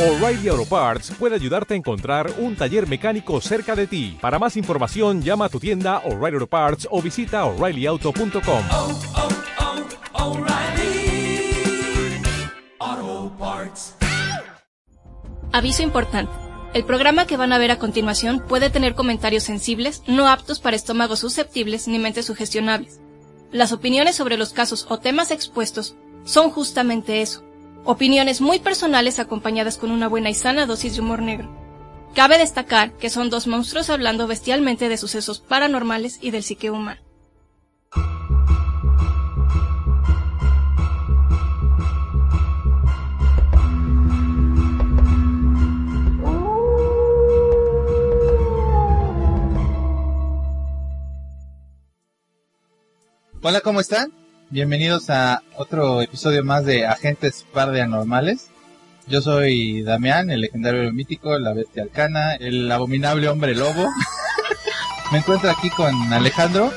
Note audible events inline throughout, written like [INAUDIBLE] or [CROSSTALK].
O'Reilly Auto Parts puede ayudarte a encontrar un taller mecánico cerca de ti. Para más información, llama a tu tienda O'Reilly Auto Parts o visita oreillyauto.com. oh, oh, Parts. Aviso importante. El programa que van a ver a continuación puede tener comentarios sensibles, no aptos para estómagos susceptibles ni mentes sugestionables. Las opiniones sobre los casos o temas expuestos son justamente eso. Opiniones muy personales acompañadas con una buena y sana dosis de humor negro. Cabe destacar que son dos monstruos hablando bestialmente de sucesos paranormales y del psique humano. Hola, ¿cómo están? Bienvenidos a otro episodio más de Agentes Par de Anormales. Yo soy Damián, el legendario mítico, la bestia arcana, el abominable hombre lobo. [LAUGHS] Me encuentro aquí con Alejandro,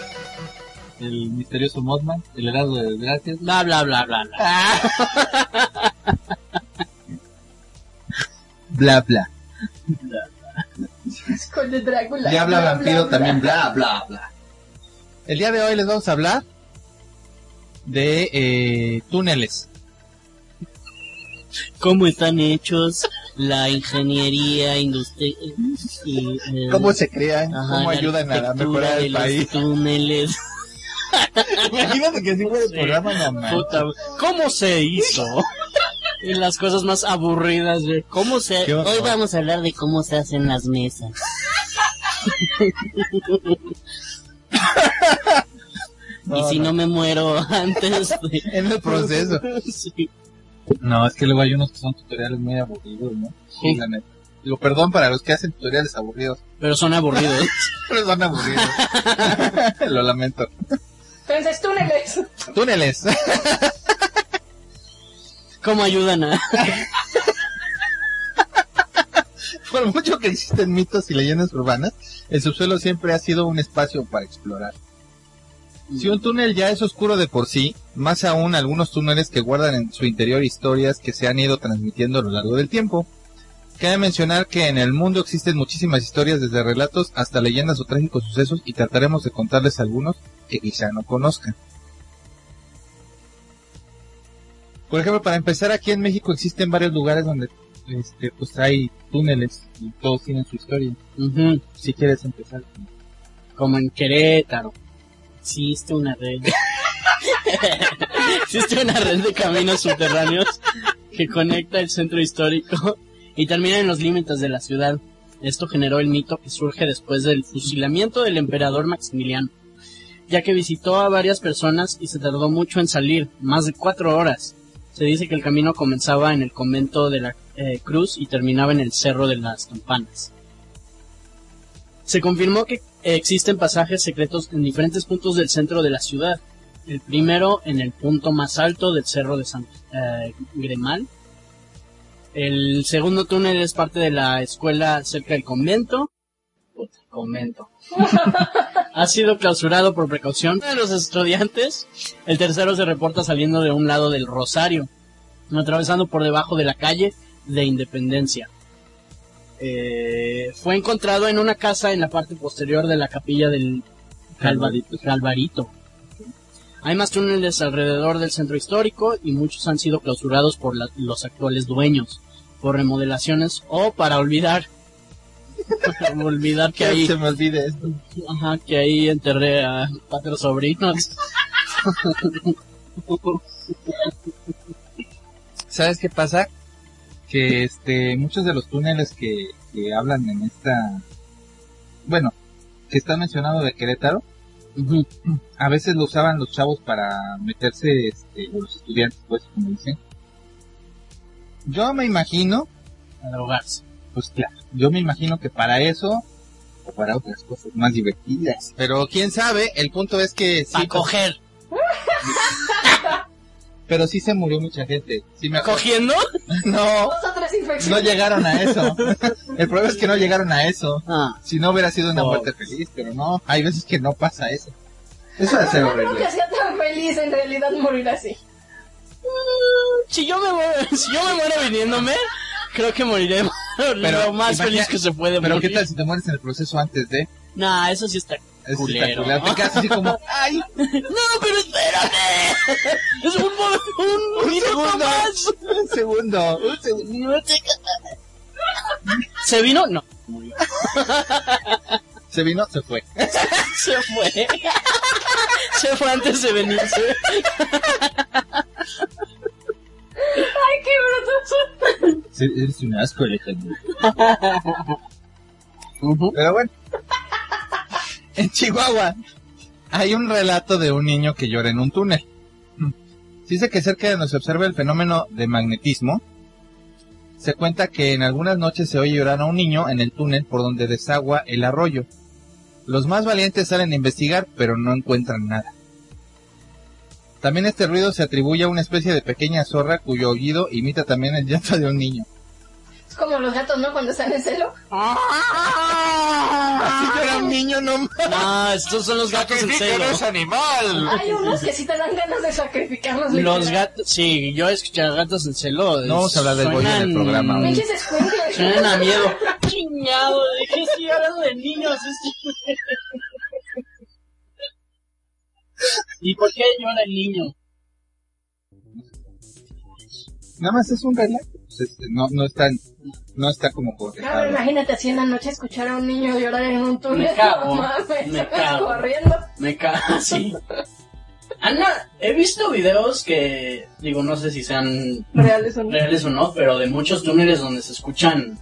el misterioso Mothman, el heraldo de desgracias. Bla, bla, bla, bla, bla. [LAUGHS] Bla, bla. Con el Drácula. Diabla Bla, vampiro bla, también, bla, bla, bla. El día de hoy les vamos a hablar de eh, túneles. ¿Cómo están hechos la ingeniería industrial? y, eh, ¿Cómo se crean? ajá, ¿Cómo ayudan a mejorar de el los país? túneles. [LAUGHS] Imagínate que si fuera el programa. Puta, ¿Cómo se hizo? [LAUGHS] Y las cosas más aburridas de cómo se... Hoy vamos a hablar de cómo se hacen las mesas. [LAUGHS] No, y si no. no me muero [LAUGHS] antes de... [LAUGHS] En el proceso. [LAUGHS] Sí. No, es que luego hay unos que son tutoriales muy aburridos, ¿no? Sí. La neta. Digo, perdón para los que hacen tutoriales aburridos, Pero son aburridos. pero son aburridos. Lo lamento. Entonces, túneles. Túneles. ¿Cómo ayudan a...? Por mucho que existen mitos y leyendas urbanas, el subsuelo siempre ha sido un espacio para explorar. Si un túnel ya es oscuro de por sí, más aún algunos túneles que guardan en su interior historias que se han ido transmitiendo a lo largo del tiempo. Cabe mencionar que en el mundo existen muchísimas historias desde relatos hasta leyendas o trágicos sucesos y trataremos de contarles algunos que quizá no conozcan. Por ejemplo, para empezar aquí en México existen varios lugares donde este pues hay túneles y todos tienen su historia. Si quieres empezar. como en Querétaro. Existe una red. [LAUGHS] Existe una red de caminos subterráneos que conecta el centro histórico y termina en los límites de la ciudad. Esto generó el mito que surge después del fusilamiento del emperador Maximiliano, ya que visitó a varias personas y se tardó mucho en salir, más de cuatro horas. Se dice que el camino comenzaba en el convento de la eh, Cruz y terminaba en el Cerro de las Campanas. Se confirmó que existen pasajes secretos en diferentes puntos del centro de la ciudad. El primero en el punto más alto del cerro de San eh, Gremal. El segundo túnel es parte de la escuela cerca del convento. Puta, convento. [LAUGHS] ha sido clausurado por precaución de los estudiantes. El tercero se reporta saliendo de un lado del Rosario, atravesando por debajo de la calle de Independencia. Eh, fue encontrado en una casa en la parte posterior de la capilla del Calvarito. Calvarito. Hay más túneles alrededor del centro histórico y muchos han sido clausurados por la- los actuales dueños, por remodelaciones o para olvidar. Para [LAUGHS] olvidar que ahí, se me olvide esto. ajá, que ahí enterré a cuatro sobrinos. ¿Sabes qué pasa? Que este muchos de los túneles que, que hablan en esta bueno, que está mencionado de Querétaro, a veces lo usaban los chavos para meterse este, o los estudiantes pues como dicen. Yo me imagino, A drogarse. pues claro, yo me imagino que para eso o para otras cosas más divertidas. Pero quién sabe, el punto es que sí, Para coger. [LAUGHS] pero sí se murió mucha gente. Sí me acuerdo. ¿Cogiendo? [LAUGHS] No, Otras no llegaron a eso. [LAUGHS] El problema es que no llegaron a eso. Ah, Si no hubiera sido una Oh. muerte feliz, pero no, hay veces que no pasa eso. Eso debe ser No creo horrible. que sea tan feliz en realidad morir así. si yo me muero, [LAUGHS] si yo me muero viniéndome, Creo que moriré Pero, lo más imagina- feliz que se puede Pero morir. qué tal si te mueres en el proceso antes de... Nah, eso sí está Es culero. espectacular. Te quedas así como... [LAUGHS] ¡Ay! No, pero espérame. [LAUGHS] Es un, un, minuto segundo. más. Un segundo. Un segundo. ¿Se vino? No. Murió. Se vino, se fue. [LAUGHS] Se fue. Se fue antes de venirse. Ay, qué bruto. Sí, Eres un asco, Alejandro. Pero bueno. En Chihuahua hay un relato de un niño que llora en un túnel. Dice que cerca de donde se observa el fenómeno de magnetismo, se cuenta que en algunas noches se oye llorar a un niño en el túnel por donde desagua el arroyo. Los más valientes salen a investigar, pero no encuentran nada. También este ruido se atribuye a una especie de pequeña zorra cuyo oído imita también el llanto de un niño. Es como los gatos, ¿no? Cuando están en celo. Así llora un niño, no No, estos son los gatos en celo. animal! Hay unos que sí te dan ganas de sacrificarlos. Los literal. gatos, sí, yo he escuchado gatos en celo. No vamos a hablar del bollo en el programa hoy. Pinches escuincles. Suenan a miedo. Chingado, ¿de qué estoy hablando de niños? Es- ¿Y por qué llora el niño? Nada más es un relato. Este, No, no está, no está como cotejado. imagínate así en la noche escuchar a un niño llorar en un túnel. Me cago, mames, me cago. corriendo. Me cago, [LAUGHS] sí. Ana, he visto videos que, digo, no sé si sean Reales o no, pero de muchos túneles donde se escuchan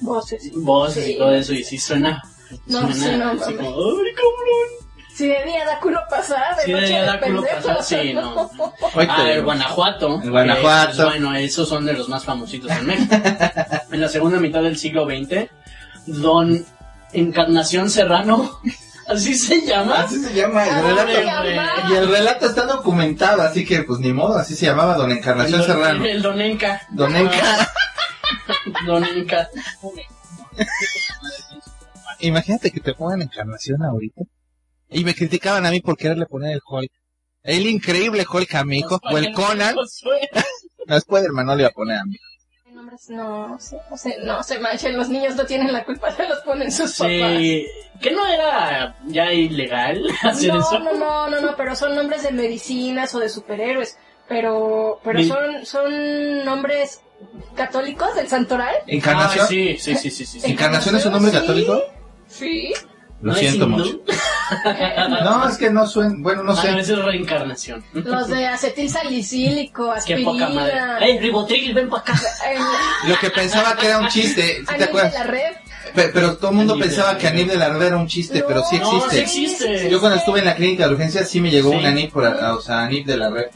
voces. voces Sí. y todo eso, y sí suena. No, suena sí, no, así como, ¡ay, cabrón! Si de día da culo pasar, de Sí, noche de pendejo. pasar, sí, no. Te Ah, el digo. Guanajuato. El Guanajuato. que, pues, bueno, esos son de los más famositos en México. [LAUGHS] en la segunda mitad del siglo XX, Don Encarnación Serrano, [LAUGHS] así se llama. Así se llama el Ah, relato. Y el relato está documentado, así que pues ni modo, así se llamaba Don Encarnación El don- Serrano. El Don Enca. Don Enca. [LAUGHS] Don Enca. Imagínate que te pongan Encarnación ahorita. Y me criticaban a mí por quererle poner el Hulk. El increíble Hulk a mi hijo, o el Conan. No, [LAUGHS] Spider-Man no le iba a poner a mí. Nombres, no, sí, no se, no se manchen, los niños no tienen la culpa, se los ponen sus papás. Sí, que no era ya ilegal [LAUGHS] hacer No, eso. no, no, no, no, pero son nombres de medicinas o de superhéroes. Pero, pero Mi- son, son nombres católicos del santoral. ¿Encarnación? Ah, sí, sí, sí, sí, sí. sí. ¿Encarnación es un nombre Sí. católico? Sí. Lo ¿No es siento mucho. [LAUGHS] No, es que no suena, bueno, no Ah, sé. no, es reencarnación. Los de acetil salicílico, [LAUGHS] Qué aspirina. poca madre. ¡Ey, Ribotril, ven para acá! Lo que pensaba que era un chiste, ¿sí te acuerdas? de la red. Pe- Pero todo el mundo pensaba que Anil de la Red era un chiste, pero sí No, sí existe. existe. Yo cuando estuve en la clínica de urgencias sí me llegó Sí. un Anil por, o sea, Anil de la Red.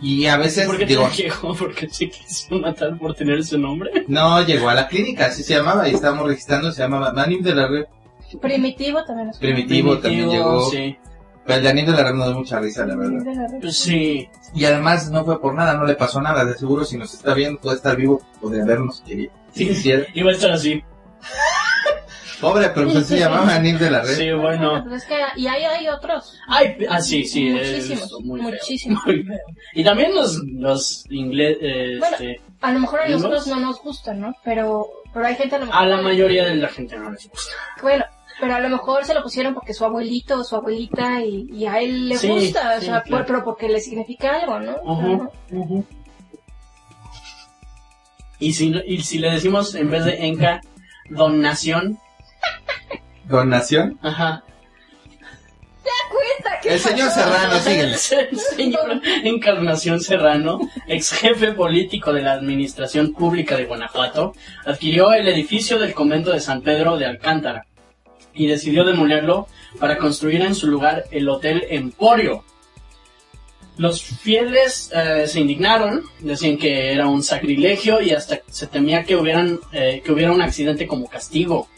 Y a veces, ¿Por qué digo, [LAUGHS] te llegó? Porque se quiso matar por tener ese nombre. no llegó a la clínica, así se llamaba, y estábamos registrando, se llamaba Anil de la Red. Primitivo también es Primitivo, también llegó. Sí. Pero el de Anil de la Red no da mucha risa, la verdad. de. Pues sí. Y además no fue por nada, no le pasó nada. De seguro si nos está viendo, puede estar vivo, podría vernos si [LAUGHS] quería. Si quisiera. Iba a estar así. Pobre, pero pues se llamaba Anil de la Red. Sí, bueno. Pues es que, y ahí hay otros. Ay, ah, sí, sí. Muchísimos, visto, muy feo, muchísimos. muy feo. Y también los, los ingleses, Bueno, este, A lo mejor a nosotros no nos gustan, ¿no? Pero, pero hay gente a lo mejor. a la mayoría de la gente no les gusta. Bueno, pero a lo mejor se lo pusieron porque su abuelito o su abuelita y, y a él le Sí, gusta, sí, o sea, claro. por- pero porque le significa algo, ¿no? Ujú, ujú. Y si, y si le decimos en vez de Enca, donación, Donación. ajá. Cuenta, ¿qué El señor? Serrano, síguele. [LAUGHS] El señor Encarnación Serrano, ex jefe político de la Administración Pública de Guanajuato, adquirió el edificio del convento de San Pedro de Alcántara y decidió demolerlo para construir en su lugar el Hotel Emporio. Los fieles eh, se indignaron, decían que era un sacrilegio y hasta se temía que, hubieran, eh, que hubiera un accidente como castigo.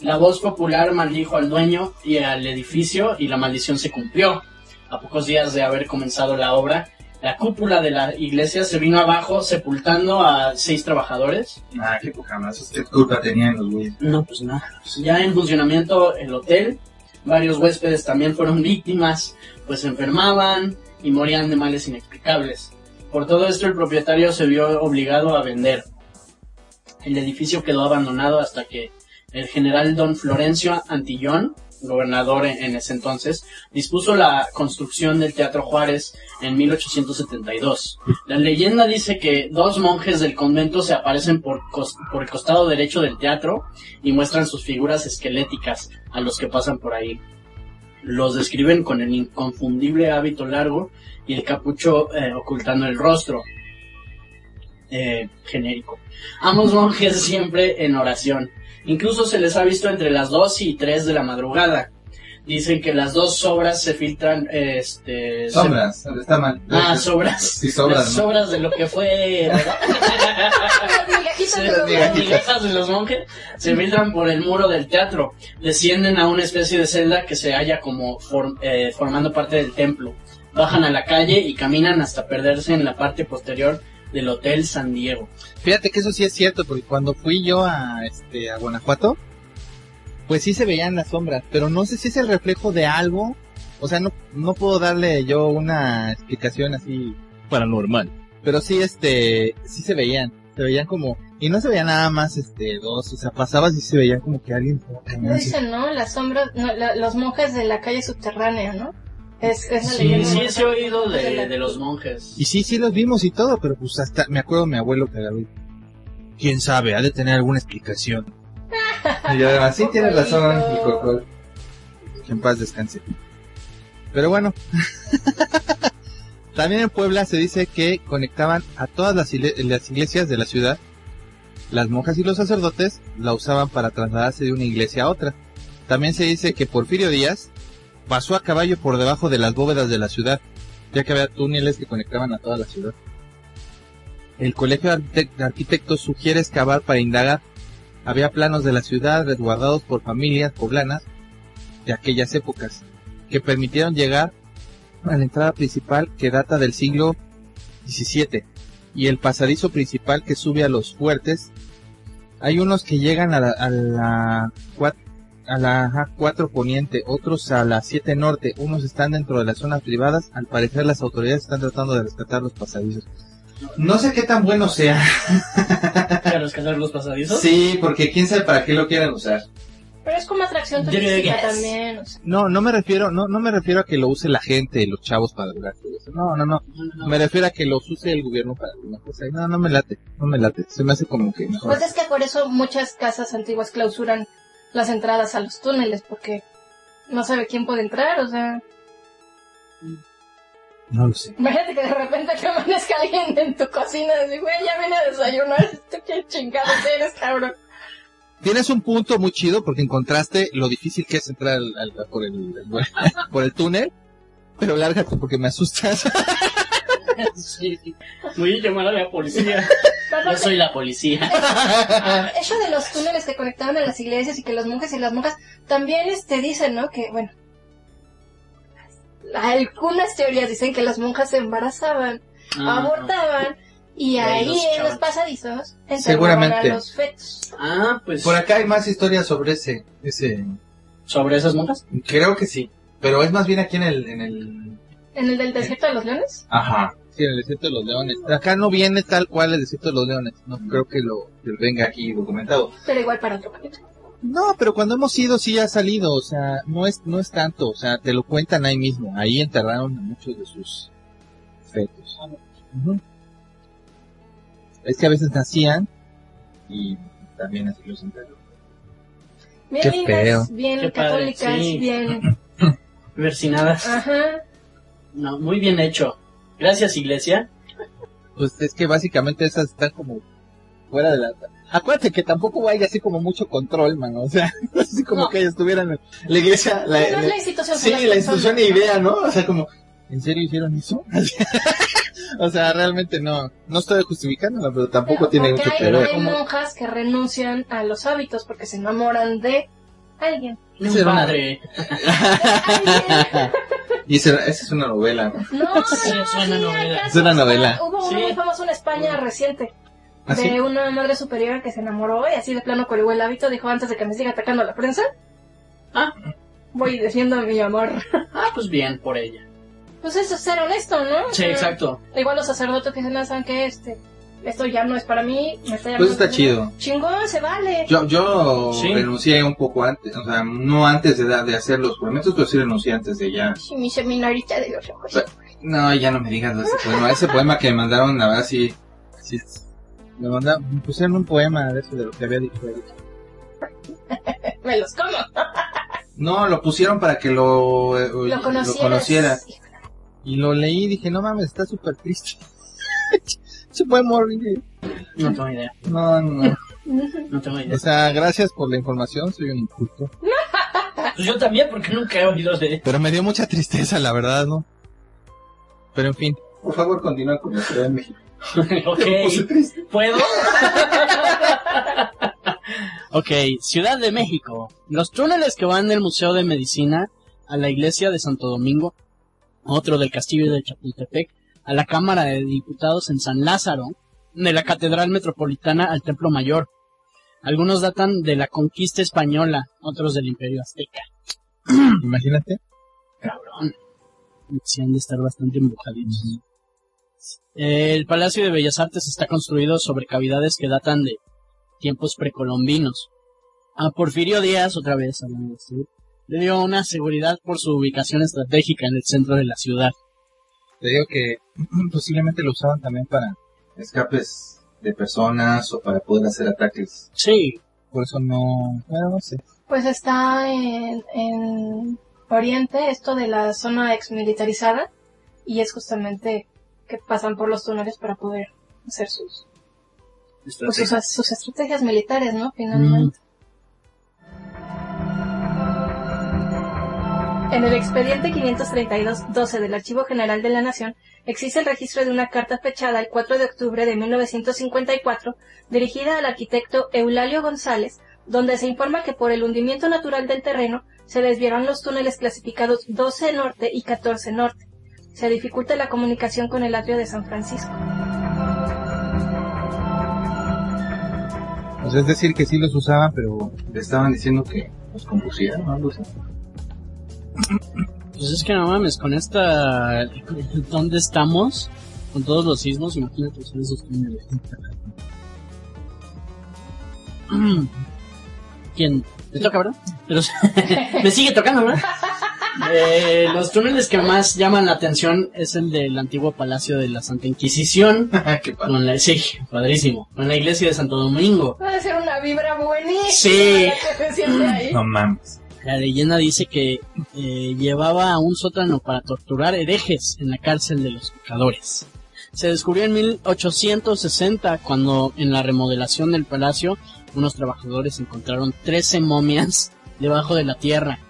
La voz popular maldijo al dueño y al edificio y la maldición se cumplió. A pocos días de haber comenzado la obra, la cúpula de la iglesia se vino abajo sepultando a seis trabajadores. Ah, qué poca más. ¿Qué culpa tenían los güeyes? No, pues nada. Ya en funcionamiento el hotel, varios huéspedes también fueron víctimas, pues se enfermaban y morían de males inexplicables. Por todo esto el propietario se vio obligado a vender. El edificio quedó abandonado hasta que el general don Florencio Antillón, gobernador en, ese entonces, dispuso la construcción del Teatro Juárez en 1872. La leyenda dice que dos monjes del convento se aparecen por el costado derecho del teatro y muestran sus figuras esqueléticas a los que pasan por ahí. Los describen con el inconfundible hábito largo y el capucho eh, ocultando el rostro. Eh, genérico. Ambos monjes siempre en oración. Incluso se les ha visto entre las 2 y 3 de la madrugada. Dicen que las dos sobras se filtran, este... se- Sombras, está mal. Ah, sobras. Sí, sobras, Las ¿no? sobras de lo que fue. [LAUGHS] Las migajitas Se- de los las monjes. migajas de los monjes se filtran por el muro del teatro. Descienden a una especie de celda que se halla como for- eh, formando parte del templo. Bajan a la calle y caminan hasta perderse en la parte posterior del Hotel San Diego. Fíjate que eso sí es cierto, porque cuando fui yo a, este, a Guanajuato, pues sí se veían las sombras, pero no sé si es el reflejo de algo. O sea, no, no puedo darle yo una explicación así paranormal. Pero sí, este, sí se veían. Se veían como, y no se veían nada más, este, dos. O sea, pasabas y se veían como que alguien así. dicen, ¿no? Las sombras, no, la- los monjes de la calle subterránea, ¿no? Es, es Sí, leyenda. sí, sí he oído de de, los monjes. Y sí, sí los vimos y todo, pero pues hasta, me acuerdo mi abuelo que agarró y, quién sabe, ha de tener alguna explicación. y yo además, sí tienes razón, mi cocol. Que en paz descanse. Pero bueno. [LAUGHS] También en Puebla se dice que conectaban a todas las, las iglesias de la ciudad. Las monjas y los sacerdotes la usaban para trasladarse de una iglesia a otra. También se dice que Porfirio Díaz pasó a caballo por debajo de las bóvedas de la ciudad, ya que había túneles que conectaban a toda la ciudad. El Colegio de Arquitect- de Arquitectos sugiere excavar para indagar. Había planos de la ciudad resguardados por familias poblanas de aquellas épocas, que permitieron llegar a la entrada principal que data del siglo XVII y el pasadizo principal que sube a los fuertes. Hay unos que llegan a la, a la, a la ajá, 4 poniente, otros a la 7 norte, unos están dentro de las zonas privadas. Al parecer las autoridades están tratando de rescatar los pasadizos. No sé qué tan bueno sea. ¿Para rescatar los pasadizos? Sí, porque quién sabe para qué lo quieran usar. Pero es como atracción turística también. O sea, No, no me refiero, no, no me refiero a que lo use la gente, los chavos para eso. No, no, no. Me refiero a que los use el gobierno para alguna cosa. No, no me late, no me late. Se me hace como que mejor. Pues es que por eso muchas casas antiguas clausuran las entradas a los túneles, porque no sabe quién puede entrar, o sea... No lo sé. Imagínate que de repente te amanezca alguien en tu cocina y dice, güey, ya vine a desayunar, [LAUGHS] ¿tú qué chingado eres, cabrón? Tienes un punto muy chido porque encontraste lo difícil que es entrar al- al- por, el, por el túnel. Pero lárgate porque me asustas. [LAUGHS] Sí. Voy a llamar a la policía. Yo soy la policía. Eso de los túneles que conectaban a las iglesias y que los monjes y las monjas también este dicen, ¿no? Que, bueno, algunas teorías dicen que las monjas se embarazaban, Ah, abortaban y Y ahí los en los pasadizos Seguramente. a los fetos. Ah, pues. Por acá hay más historias sobre ese, ese. ¿Sobre esas monjas? Creo que sí. Pero es más bien aquí en el, en el. ¿En el del desierto de los leones? Ajá. Sí, en el desierto de los leones. Acá no viene tal cual el desierto de los leones. No creo que lo, que venga aquí documentado. Pero igual para otro capítulo. No, pero cuando hemos ido sí ha salido, o sea, no es, no es tanto, o sea, te lo cuentan ahí mismo, ahí enterraron a muchos de sus fetos. Es que a veces nacían y también así los enterraron. Bien Qué lindas, feo. bien Qué padre, católicas, sí. bien... [COUGHS] Versinadas. Ajá. No, muy bien hecho. Gracias, iglesia. Pues es que básicamente esas están como fuera de la... Acuérdate que tampoco hay así como mucho control, mano, o sea, [LAUGHS] así como No. que ellos estuvieran en la iglesia, la, No, no es la- la institución. Sí, la institución ni idea, ¿no? O sea, como, ¿en serio hicieron eso? [LAUGHS] o sea, realmente no, no estoy justificándolo, pero tampoco Pero tiene mucho hay, que ver. hay monjas que renuncian a los hábitos porque se enamoran de alguien. Un era una- padre. Y esa, esa es una novela. ¿no? No, [LAUGHS] Sí, no, es una sí, novela. Es una novela. Hubo Sí. uno muy famoso en España reciente. ¿Ah, sí? De una madre superior que se enamoró y así de plano colgó el hábito. Dijo antes de que me siga atacando la prensa. Ah. Voy diciendo mi amor. [LAUGHS] Ah, pues bien por ella. Pues eso es ser honesto, ¿no? O Sí, sea, exacto. Igual los sacerdotes que dicen, "Ah, ¿saben que este? Esto ya no es para mí, me está Pues llamando está la atención. chido. Chingón, se vale. Yo, yo Sí. renuncié un poco antes, o sea, no antes de, de hacer los juramentos, pero sí renuncié antes de ya. Sí, mi seminarista de los ojos. Pero- No, ya no me digas de ese [LAUGHS] poema. Ese poema que me mandaron, la verdad, sí. sí me, mandaron, me pusieron un poema de eso de lo que había dicho. [LAUGHS] Me los como. [LAUGHS] No, lo pusieron para que lo, eh, Lo conocieras. conociera. Y lo leí y dije, no mames, está súper triste. Se puede morir. No tengo idea. No, no. [LAUGHS] No tengo idea. O sea, gracias por la información, soy un inculto. Pues yo también, porque nunca he oído de... Pero me dio mucha tristeza, la verdad, ¿no? Pero en fin. Por favor, continúa con la Ciudad de México. [LAUGHS] ok, ¿puedo? [LAUGHS] ok, Ciudad de México. Los túneles que van del Museo de Medicina a la iglesia de Santo Domingo, otro del Castillo de Chapultepec, a la Cámara de Diputados en San Lázaro, de la Catedral Metropolitana al Templo Mayor. Algunos datan de la conquista española, otros del Imperio Azteca. [CLEARS THROAT] Imagínate. Cabrón. Sí han de estar bastante embujaditos. El Palacio de Bellas Artes está construido sobre cavidades que datan de tiempos precolombinos. A Porfirio Díaz, otra vez hablando de esto, le dio una seguridad por su ubicación estratégica en el centro de la ciudad. Te digo que [CLEARS THROAT] posiblemente lo usaban también para escapes de personas o para poder hacer ataques. Sí, Por eso no... Bueno, no sé. Pues está en, en Oriente esto de la zona exmilitarizada y es justamente que pasan por los túneles para poder hacer sus, pues, sus, sus estrategias militares, ¿no? Finalmente. En el expediente 532-12 del Archivo General de la Nación existe el registro de una carta fechada el 4 de octubre de 1954 dirigida al arquitecto Eulalio González, donde se informa que por el hundimiento natural del terreno se desviaron los túneles clasificados 12 norte y 14 norte. Se dificulta la comunicación con el atrio de San Francisco. Sea, es decir, que sí los usaban, pero le estaban diciendo que los algo así. Pues es que no mames, con esta... ¿Dónde estamos? Con todos los sismos, imagínate usar esos túneles. [CLEARS THROAT] ¿Quién? ¿Te toca, verdad? Pero [LAUGHS] me sigue tocando, ¿verdad? Eh, los túneles que más llaman la atención es el del antiguo Palacio de la Santa Inquisición. [LAUGHS] Qué padre. Con la, sí, padrísimo. Con la iglesia de Santo Domingo. Va a ser una vibra buenísima Sí. la [LAUGHS] que se siente ahí. No mames. La leyenda dice que eh, llevaba a un sótano para torturar herejes en la cárcel de los pecadores. Se descubrió en 1860 cuando en la remodelación del palacio unos trabajadores encontraron 13 momias [LAUGHS] debajo de la tierra.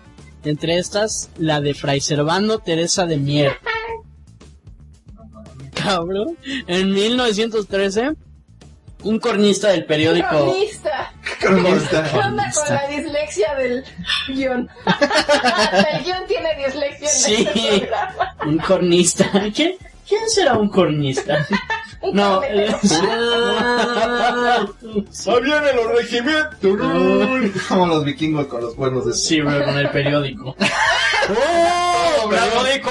Entre estas, la de Fray Servando Teresa de Mier. [LAUGHS] Cabrón. En 1913, un cornista del periódico... Cronista. ¿Qué onda con la dislexia del guion? [LAUGHS] el guion tiene dislexia en Sí. este programa. Un cornista. ¿Quién, quién será un cornista? [LAUGHS] No. [LAUGHS] ¡Ahí vienen los regimientos! Como los vikingos con los cuernos de sí, pero con el periódico. ¡Oh! ¡Periódico!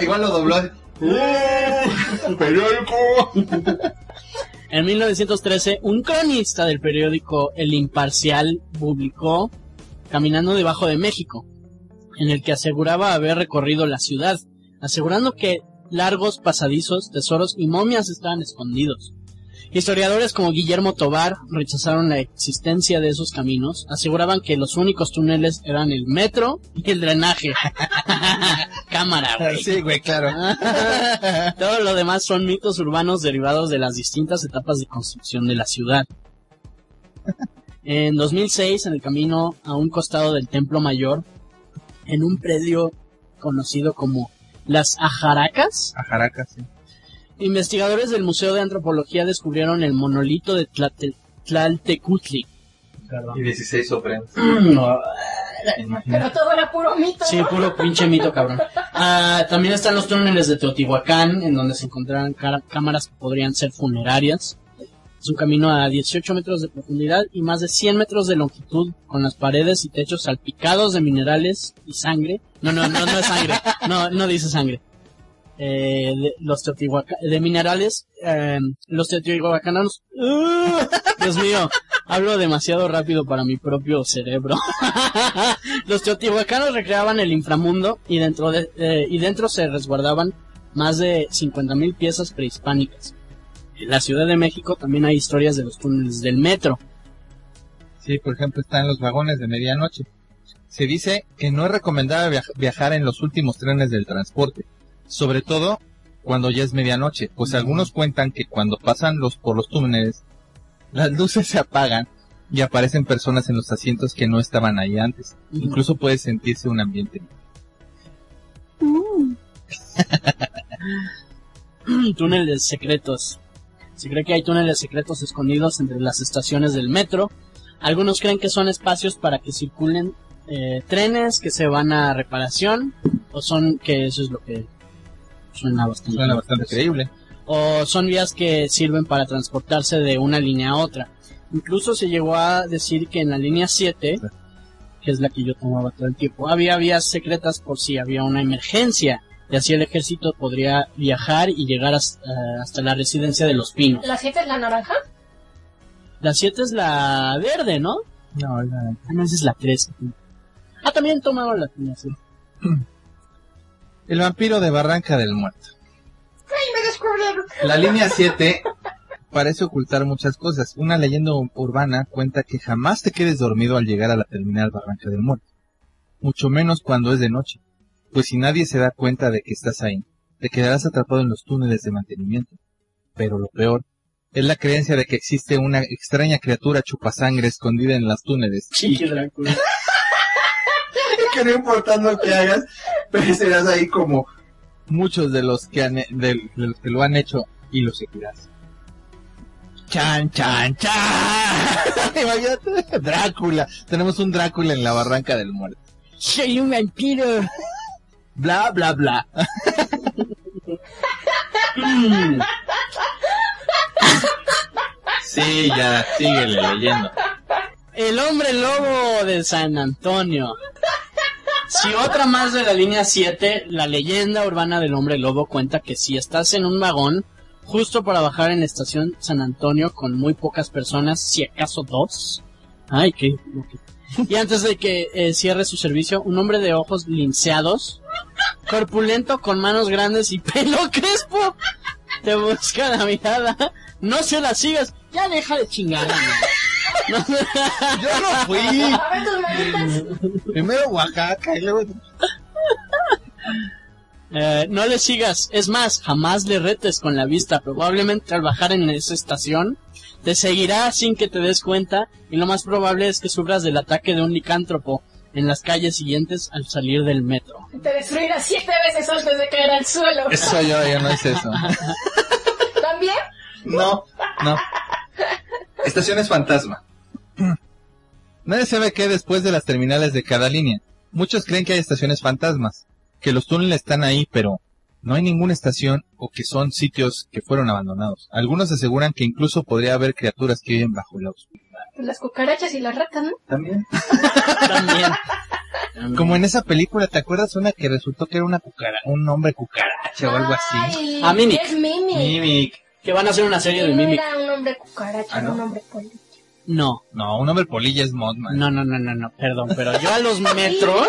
Igual lo dobló. ¡Uh! ¡Periódico! En 1913, un cronista del periódico El Imparcial publicó Caminando debajo de México, en el que aseguraba haber recorrido la ciudad, asegurando que largos pasadizos, tesoros y momias estaban escondidos. Historiadores como Guillermo Tobar rechazaron la existencia de esos caminos, aseguraban que los únicos túneles eran el metro y el drenaje. [LAUGHS] Cámara, güey. Sí, güey, claro. [LAUGHS] Todo lo demás son mitos urbanos derivados de las distintas etapas de construcción de la ciudad. En 2006, en el camino a un costado del Templo Mayor, en un predio conocido como Las Ajaracas, A Jaracas, sí. Investigadores del Museo de Antropología descubrieron el monolito de Tlaltecutli. Y 16 ofrendas. [CLEARS THROAT] No, Pero todo era puro mito. Sí, ¿no? puro pinche mito, cabrón. Ah, también están los túneles de Teotihuacán, en donde se encontrarán cara- cámaras que podrían ser funerarias. Es un camino a 18 metros de profundidad y más de 100 metros de longitud, con las paredes y techos salpicados de minerales y sangre. No, no, no, no es sangre. No, no dice sangre. Eh, de los de minerales, eh, los. Dios mío, hablo demasiado rápido para mi propio cerebro. [LAUGHS] los teotihuacanos recreaban el inframundo y dentro de, eh, y dentro se resguardaban más de 50.000 piezas prehispánicas. En la Ciudad de México también hay historias de los túneles del metro. Sí, por ejemplo, están los vagones de medianoche. Se dice que no es recomendable viaj- viajar en los últimos trenes del transporte, sobre todo cuando ya es medianoche, pues algunos cuentan que cuando pasan los por los túneles, las [LAUGHS] luces se apagan y aparecen personas en los asientos que no estaban ahí antes. Incluso puede sentirse un ambiente. [LAUGHS] túneles secretos. Se cree que hay túneles secretos escondidos entre las estaciones del metro. Algunos creen que son espacios para que circulen eh, trenes que se van a reparación o son que eso es lo que suena bastante. Suena bastante creíble. o son vías que sirven para transportarse de una línea a otra. Incluso se llegó a decir que en la línea 7, que es la que yo tomaba todo el tiempo, había vías secretas por si había una emergencia. Y así el ejército podría viajar y llegar hasta, hasta la residencia de los pinos. ¿La 7 es la naranja? La 7 es la verde, ¿no? No, es la- Ah, no, esa es la 3. Ah, también tomaba la línea sí. [CLEARS THROAT] El vampiro de Barranca del Muerto. ¡Ay, me descubrieron! La línea 7 parece ocultar muchas cosas. Una leyenda ur- urbana cuenta que jamás te quedes dormido al llegar a la terminal Barranca del Muerto. Mucho menos cuando es de noche. Pues si nadie se da cuenta de que estás ahí, te quedarás atrapado en los túneles de mantenimiento. Pero lo peor es la creencia de que existe una extraña criatura chupasangre escondida en los túneles. Chiqui Drácula. [LAUGHS] que no importa lo que hagas, serás ahí como muchos de los que han, de, de los que lo han hecho y lo seguirás. Chan, chan, chan. [LAUGHS] Imagínate, Drácula. Tenemos un Drácula en la barranca del muerto. Soy un vampiro. Bla, bla, bla. Mm. [LAUGHS] [LAUGHS] Sí, ya, síguele leyendo. El hombre lobo de San Antonio. Si otra más de la línea 7, la leyenda urbana del hombre lobo cuenta que si estás en un vagón, justo para bajar en la estación San Antonio con muy pocas personas, si acaso dos. Ay, qué... Y antes de que eh, cierre su servicio, un hombre de ojos linceados, corpulento con manos grandes y [LAUGHS] pelo crespo, te busca la mirada. No se la sigas. Ya deja de chingar. [LAUGHS] Yo no fui. A ver tus manitas. Primero Oaxaca y luego... Eh, no le sigas. Es más, jamás le retes con la vista. Probablemente al bajar en esa estación, te seguirá sin que te des cuenta y lo más probable es que sufras del ataque de un licántropo en las calles siguientes al salir del metro. Te destruirá siete veces antes de caer al suelo. Eso yo, yo no es eso. ¿También? No, no. Estaciones fantasma. Nadie sabe qué después de las terminales de cada línea. Muchos creen que hay estaciones fantasmas, que los túneles están ahí, pero no hay ninguna estación o que son sitios que fueron abandonados. Algunos aseguran que incluso podría haber criaturas que viven bajo la oscuridad. Pues las cucarachas y las ratas, ¿no? [LAUGHS] También. También. Como en esa película, ¿te acuerdas una que resultó que era una cucara, un hombre cucaracha o algo así? Ay, A Mimic. Es Mimic. Mimic. Que van a hacer una serie Y de no Mimic. era un hombre cucaracha, Ah, ¿no? un hombre polilla. No, No, un hombre polilla es Mothman. no, no, no, no, no, perdón, pero yo a los [LAUGHS] metros...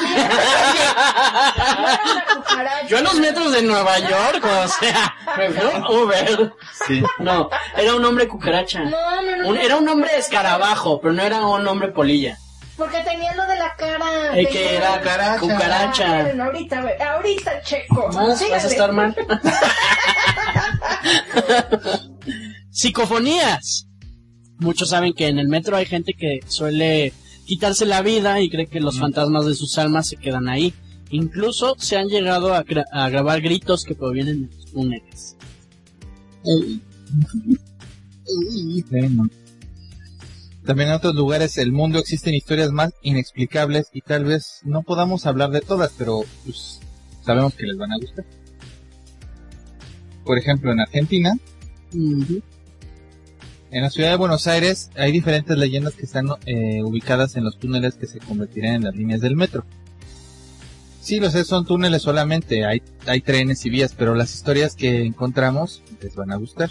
[LAUGHS] Yo a los metros de Nueva York, o sea, me fui a Uber. Sí. No, era un hombre cucaracha. No, no, no. Un- era un hombre escarabajo, pero no era un hombre polilla. Porque tenía lo de la cara. Que era Cucaracha. cucaracha. Ah, miren, ahorita, ahorita checo. Más, vas a estar mal. [LAUGHS] Psicofonías. Muchos saben que en el metro hay gente que suele quitarse la vida y cree que los fantasmas de sus almas se quedan ahí. Incluso se han llegado a, gra- a grabar gritos que provienen de los túneles. También en otros lugares del mundo existen historias más inexplicables y tal vez no podamos hablar de todas, pero pues, sabemos que les van a gustar. Por ejemplo, en Argentina, en la ciudad de Buenos Aires, hay diferentes leyendas que están eh, ubicadas en los túneles que se convertirán en las líneas del metro. Sí, lo sé, son túneles solamente, hay, hay trenes y vías, pero las historias que encontramos les van a gustar.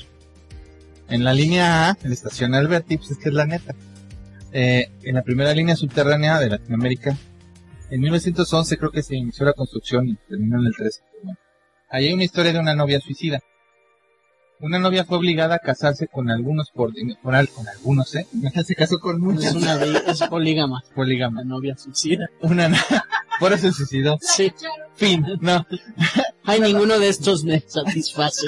En la línea A, en la estación Alberti, pues es que es la neta. Eh, en la primera línea subterránea de Latinoamérica, en 1911 creo que se inició la construcción y terminó en el 13. Bueno, ahí hay una historia de una novia suicida. Una novia fue obligada a casarse con algunos por, por al- con algunos, ¿eh? [LAUGHS] Se casó con Es muchas. una es polígama. [LAUGHS] Polígama. La novia suicida. Una, [LAUGHS] por eso se suicidó. Sí. Fin. No. Ay, ninguno de estos me satisface.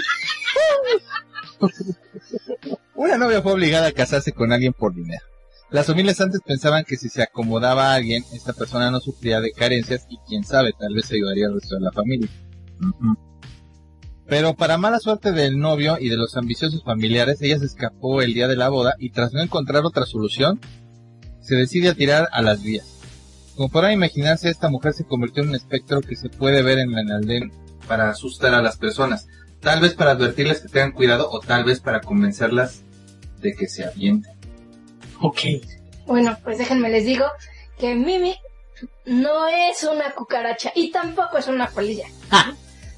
Una novia fue obligada a casarse con alguien por dinero. Las familias antes pensaban que si se acomodaba a alguien, esta persona no sufría de carencias y quién sabe, tal vez ayudaría al resto de la familia. Pero para mala suerte del novio y de los ambiciosos familiares, ella se escapó el día de la boda y tras no encontrar otra solución, se decide a tirar a las vías. Como podrán imaginarse, esta mujer se convirtió en un espectro que se puede ver en el andén para asustar a las personas. Tal vez para advertirles que tengan cuidado o tal vez para convencerlas de que se avienten. Ok. Bueno, pues déjenme les digo que Mimi no es una cucaracha y tampoco es una polilla. Ah.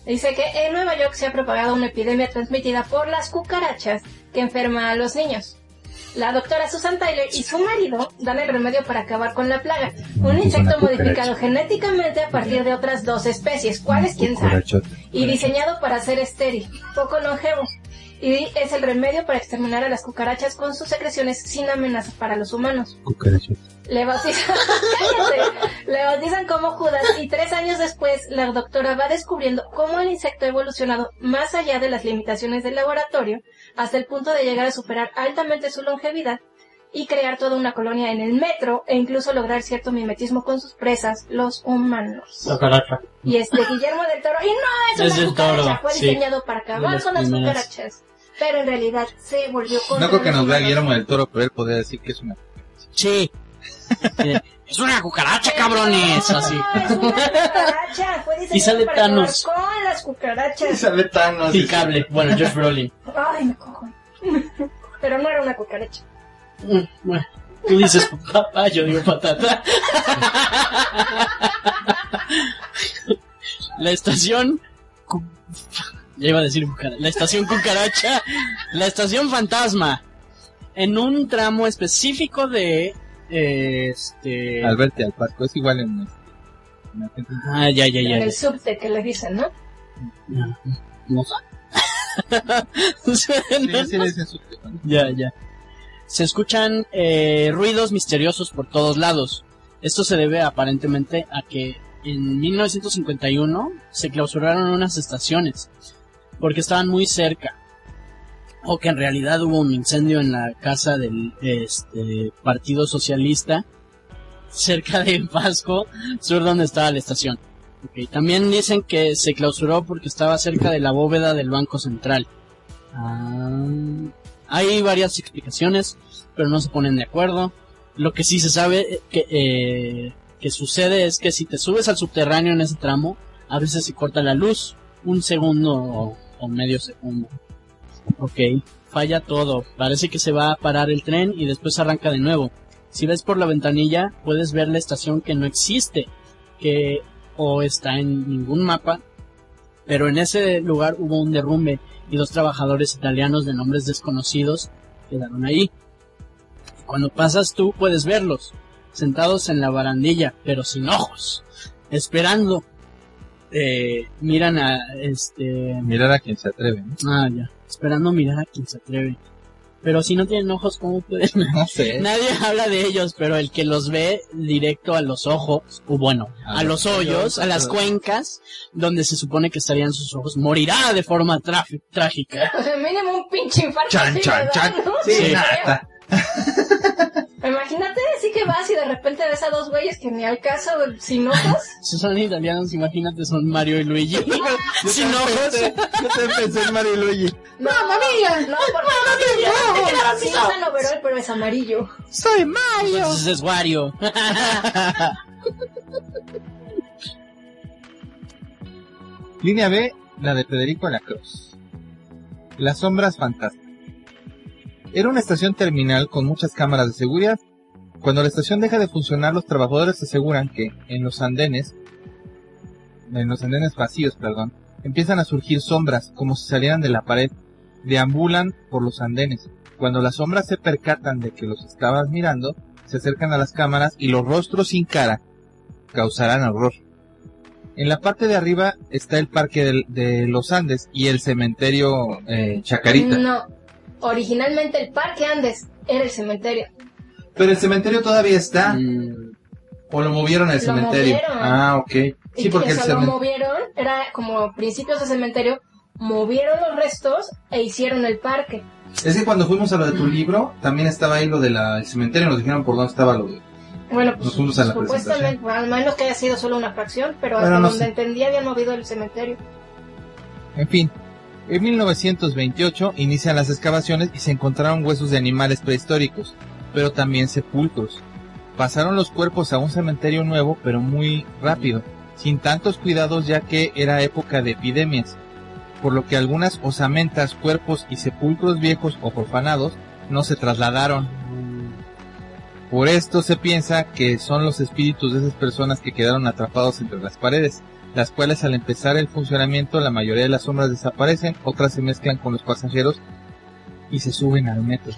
Dice que en Nueva York se ha propagado una epidemia transmitida por las cucarachas que enferma a los niños. La doctora Susan Tyler y su marido dan el remedio para acabar con la plaga. Un insecto modificado genéticamente a partir de otras dos especies. ¿Cuáles? ¿Quién sabe? y diseñado para ser estéril, poco longevo. Y es el remedio para exterminar a las cucarachas con sus secreciones sin amenaza para los humanos. Le bautizan, [LAUGHS] le bautizan como Judas y tres años después la doctora va descubriendo cómo el insecto ha evolucionado más allá de las limitaciones del laboratorio hasta el punto de llegar a superar altamente su longevidad y crear toda una colonia en el metro e incluso lograr cierto mimetismo con sus presas, los humanos. Cucaracha. Y este Guillermo del Toro, y no es Es una Toro, cucaracha, fue sí. diseñado para acabar con las primeras. cucarachas. Pero en realidad se volvió con No creo que nos vea Guillermo del Toro, pero él podría decir que es una... Sí. Es una cucaracha, cabrones. Así. es una cucaracha, Y sale Thanos. con las cucarachas. Sale Thanos. Y cable. Bueno, Josh Brolin. Ay, me cojo. Pero no era una cucaracha. Mm, Bueno, tú dices papá, yo digo patata. La estación... Ya iba a decir cucaracha. La estación cucaracha. La estación fantasma. En un tramo específico de... eh, Este... Alberti al Pasco, es igual en... en Argentina. Ah, ya, ya, En ya. el subte que le dicen, ¿no? ya. No sé. [LAUGHS] Sí, sí, le dicen su- Ya, ya. Se escuchan eh, ruidos misteriosos por todos lados. Esto se debe aparentemente a que en 1951 se clausuraron unas estaciones porque estaban muy cerca. O que en realidad hubo un incendio en la casa del este, Partido Socialista cerca de Pasco, sur donde estaba la estación. También dicen que se clausuró porque estaba cerca de la bóveda del Banco Central. Ah, hay varias explicaciones, pero no se ponen de acuerdo. Lo que sí se sabe que, eh, que sucede es que si te subes al subterráneo en ese tramo, a veces se corta la luz, un segundo medio segundo. Ok, falla todo, parece que se va a parar el tren y después arranca de nuevo. Si ves por la ventanilla, puedes ver la estación que no existe, que o está en ningún mapa, pero en ese lugar hubo un derrumbe y dos trabajadores italianos de nombres desconocidos quedaron ahí. Cuando pasas tú puedes verlos, sentados en la barandilla, pero sin ojos, esperando. Eh, miran a este... Mirar a quien se atreve, ¿no? Ah, ya. Esperando mirar a quien se atreve. Pero si no tienen ojos, ¿cómo pueden? [LAUGHS] No sé. Nadie habla de ellos, pero el que los ve directo a los ojos, o bueno, A a, los los hoyos, a las cuencas, donde se supone que estarían sus ojos, morirá de forma trágica. [LAUGHS] O sea, mínimo un pinche infarto. Chan, chan. Sí, Sí. nada. Imagínate, que [LAUGHS] vas y de repente ves a dos güeyes que ni al caso, sin ojos. [LAUGHS] Si son italianos, imagínate, son Mario y Luigi. [LAUGHS] Sin ojos. Yo también pensé en Mario y Luigi. No, mamilla. No, porque sí usan overol, pero es amarillo. Soy Mario. Entonces es Wario. Línea B, la de Federico Lacroix. Las sombras fantasmas. Era una estación terminal con muchas cámaras de seguridad. Cuando la estación deja de funcionar, los trabajadores aseguran que en los andenes en los andenes vacíos, perdón, empiezan a surgir sombras como si salieran de la pared, deambulan por los andenes. Cuando las sombras se percatan de que los estabas mirando, se acercan a las cámaras y los rostros sin cara causarán horror. En la parte de arriba está el parque de, los Andes y el cementerio eh, Chacarita. No. Originalmente el Parque Andes era el cementerio. Pero el cementerio todavía está. Mm, ¿O lo movieron al cementerio? movieron. Ah, ok. Sí, y porque el eso lo cementerio... movieron, era como principios de cementerio, movieron los restos e hicieron el parque. Es que cuando fuimos a lo de tu libro, también estaba ahí lo del cementerio, nos dijeron por dónde estaba lo de... Bueno, pues Nos fuimos a la supuestamente, al menos que haya sido solo una fracción, pero Bueno, hasta no donde sé. entendí habían movido el cementerio. En fin, en 1928 inician las excavaciones y se encontraron huesos de animales prehistóricos, pero también sepulcros. Pasaron los cuerpos a un cementerio nuevo, pero muy rápido, sin tantos cuidados ya que era época de epidemias, por lo que algunas osamentas, cuerpos y sepulcros viejos o profanados no se trasladaron. Por esto se piensa que son los espíritus de esas personas que quedaron atrapados entre las paredes, las cuales al empezar el funcionamiento la mayoría de las sombras desaparecen, otras se mezclan con los pasajeros y se suben al metro.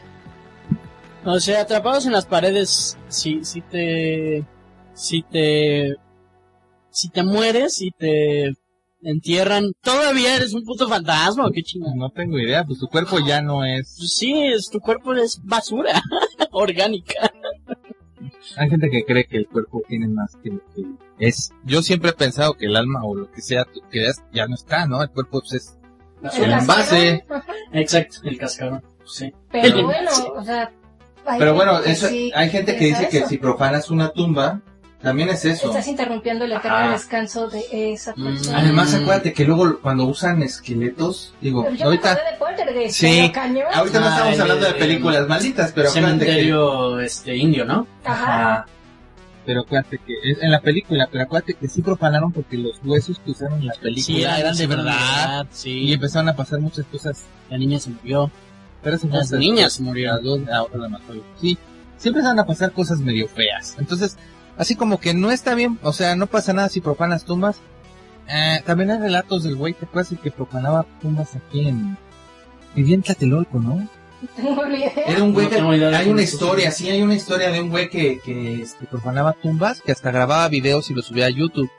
O sea, atrapados en las paredes, si, si te, si te, si te mueres y te entierran, todavía eres un puto fantasma o qué chingada. No tengo idea, pues tu cuerpo ya no es... Pues sí, es, tu cuerpo es basura [LAUGHS] orgánica. Hay gente que cree que el cuerpo tiene más que lo que es. Yo siempre he pensado que el alma o lo que sea tú creas ya no está, ¿no? El cuerpo pues, es El el envase. Exacto, el cascarón. Sí. Pero bueno, o sea... Pero bueno, eso, sí hay gente que dice que si profanas una tumba, también es eso. Estás interrumpiendo el eterno Ajá. descanso de esa Mm. persona. Además, acuérdate que luego cuando usan esqueletos, digo, Pero yo ahorita, me acordé de Poltergeist, Sí. cañón. ahorita no Ah, estamos el- hablando de el- películas malditas, pero acuérdate que, Cementerio, este, indio, ¿no? Ajá. Ajá. Pero acuérdate que es en la película, pero acuérdate que sí profanaron porque los huesos que usaron en la película Sí, eran de verdad. Sí, Y empezaron a pasar muchas cosas. la niña se murió. Pero Las niñas murieron. Dos, ah, otra la mató. Sí, siempre van a pasar cosas medio feas. Entonces, así como que no está bien, o sea, no pasa nada si profanas tumbas. Eh, también hay relatos del güey, ¿te acuerdas el que profanaba tumbas aquí en... Vivía en Tlatelolco, ¿no? Muy bien. Era un güey No que... idea de Hay una historia, sí, hay una historia de un güey que, que este, profanaba tumbas, que hasta grababa videos y los subía a YouTube.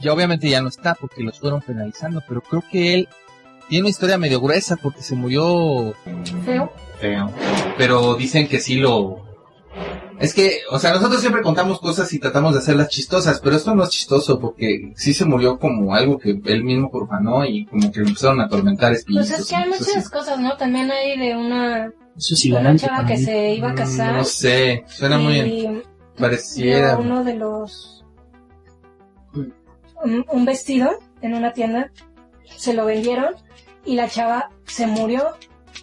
Ya obviamente ya no está porque los fueron penalizando, pero creo que él tiene una historia medio gruesa porque se murió Feo. feo. Pero dicen que sí lo... Es que, o sea, nosotros siempre contamos cosas y tratamos de hacerlas chistosas, pero esto no es chistoso porque sí se murió como algo que él mismo profanó y como que lo empezaron a atormentar espíritus. Pues es que hay muchas cosas, ¿no? También hay de una, Eso es una chava que se iba a casar. No sé, suena muy bien. y Pareciera. uno de los un, un vestido en una tienda se lo vendieron y la chava se murió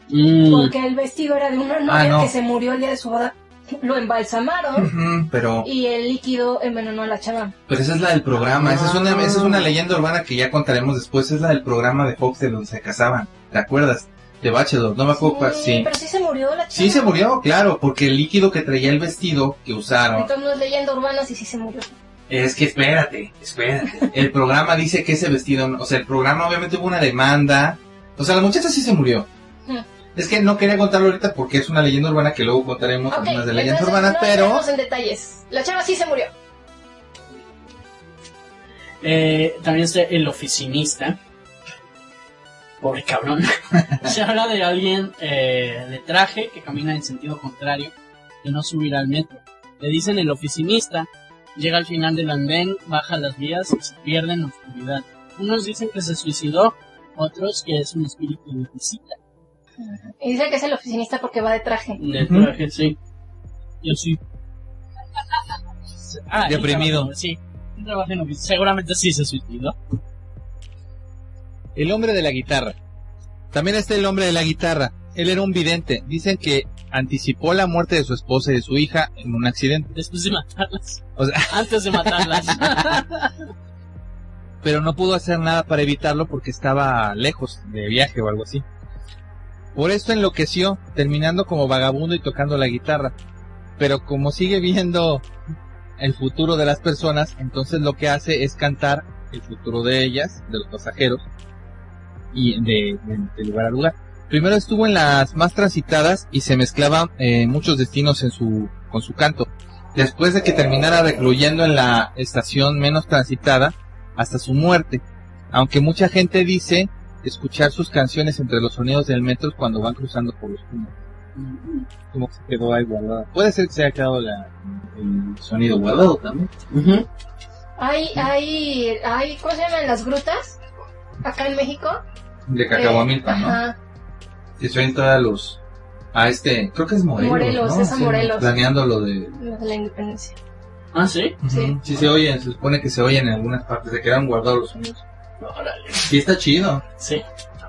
Mm, porque el vestido era de una novia Ah, no. que se murió el día de su boda lo embalsamaron pero, y el líquido envenenó a la chava pero esa es la del programa, esa es una, esa es una leyenda urbana que ya contaremos después, es la del programa de Fox de donde se casaban, ¿te acuerdas? De Bachelor, no me acuerdo sí. pero sí se murió la Sí se murió, claro, porque el líquido que traía el vestido que usaron entonces no es leyenda urbana sí sí se murió Es que espérate, espérate. El programa dice que ese vestido, o sea, el programa obviamente hubo una demanda. O sea, la muchacha sí se murió. Hmm. Es que no quería contarlo ahorita porque es una leyenda urbana que luego contaremos algunas de leyendas urbanas, no pero en detalles la chava sí se murió eh, también está el oficinista. Pobre cabrón. [LAUGHS] Se habla de alguien eh, de traje que camina en sentido contrario y no subirá al metro. Le dicen el oficinista, llega al final del andén, baja las vías y se pierde en la oscuridad. Unos dicen que se suicidó, otros que es un espíritu de visita. y dice que es el oficinista porque va de traje De traje, sí. Yo sí. [LAUGHS] Ah, Deprimido. Sí. En oficina. Seguramente sí se suicidó. el hombre de la guitarra. También está el hombre de la guitarra. Él era un vidente. Dicen que anticipó la muerte de su esposa y de su hija en un accidente. Después de matarlas. O sea, [LAUGHS] Antes de matarlas. [LAUGHS] pero no pudo hacer nada para evitarlo porque estaba lejos de viaje o algo así. Por esto enloqueció, terminando como vagabundo y tocando la guitarra. Pero como sigue viendo el futuro de las personas, entonces lo que hace es cantar el futuro de ellas, de los pasajeros, y de, de- de lugar a lugar. Primero estuvo en las más transitadas y se mezclaban eh, muchos destinos en su, con su canto. Después de que terminara recluyendo en la estación menos transitada hasta su muerte. Aunque mucha gente dice escuchar sus canciones entre los sonidos del metro cuando van cruzando por los túneles. Como que se quedó ahí guardada. Puede ser que se haya quedado la, el sonido guardado también. Hay, hay, hay, ¿cómo se llaman las grutas? Acá en México. De Cacahuamilpa, ¿no? Ajá. Que suelen todos los... A este, creo que es Morelos, Morelos, ¿no? es a Morelos. Planeando lo de... Los de la independencia. Ah, sí. Sí. Sí se oyen, se supone que se oyen en algunas partes, se quedan guardados los sonidos. Órale. Sí está chido. Sí.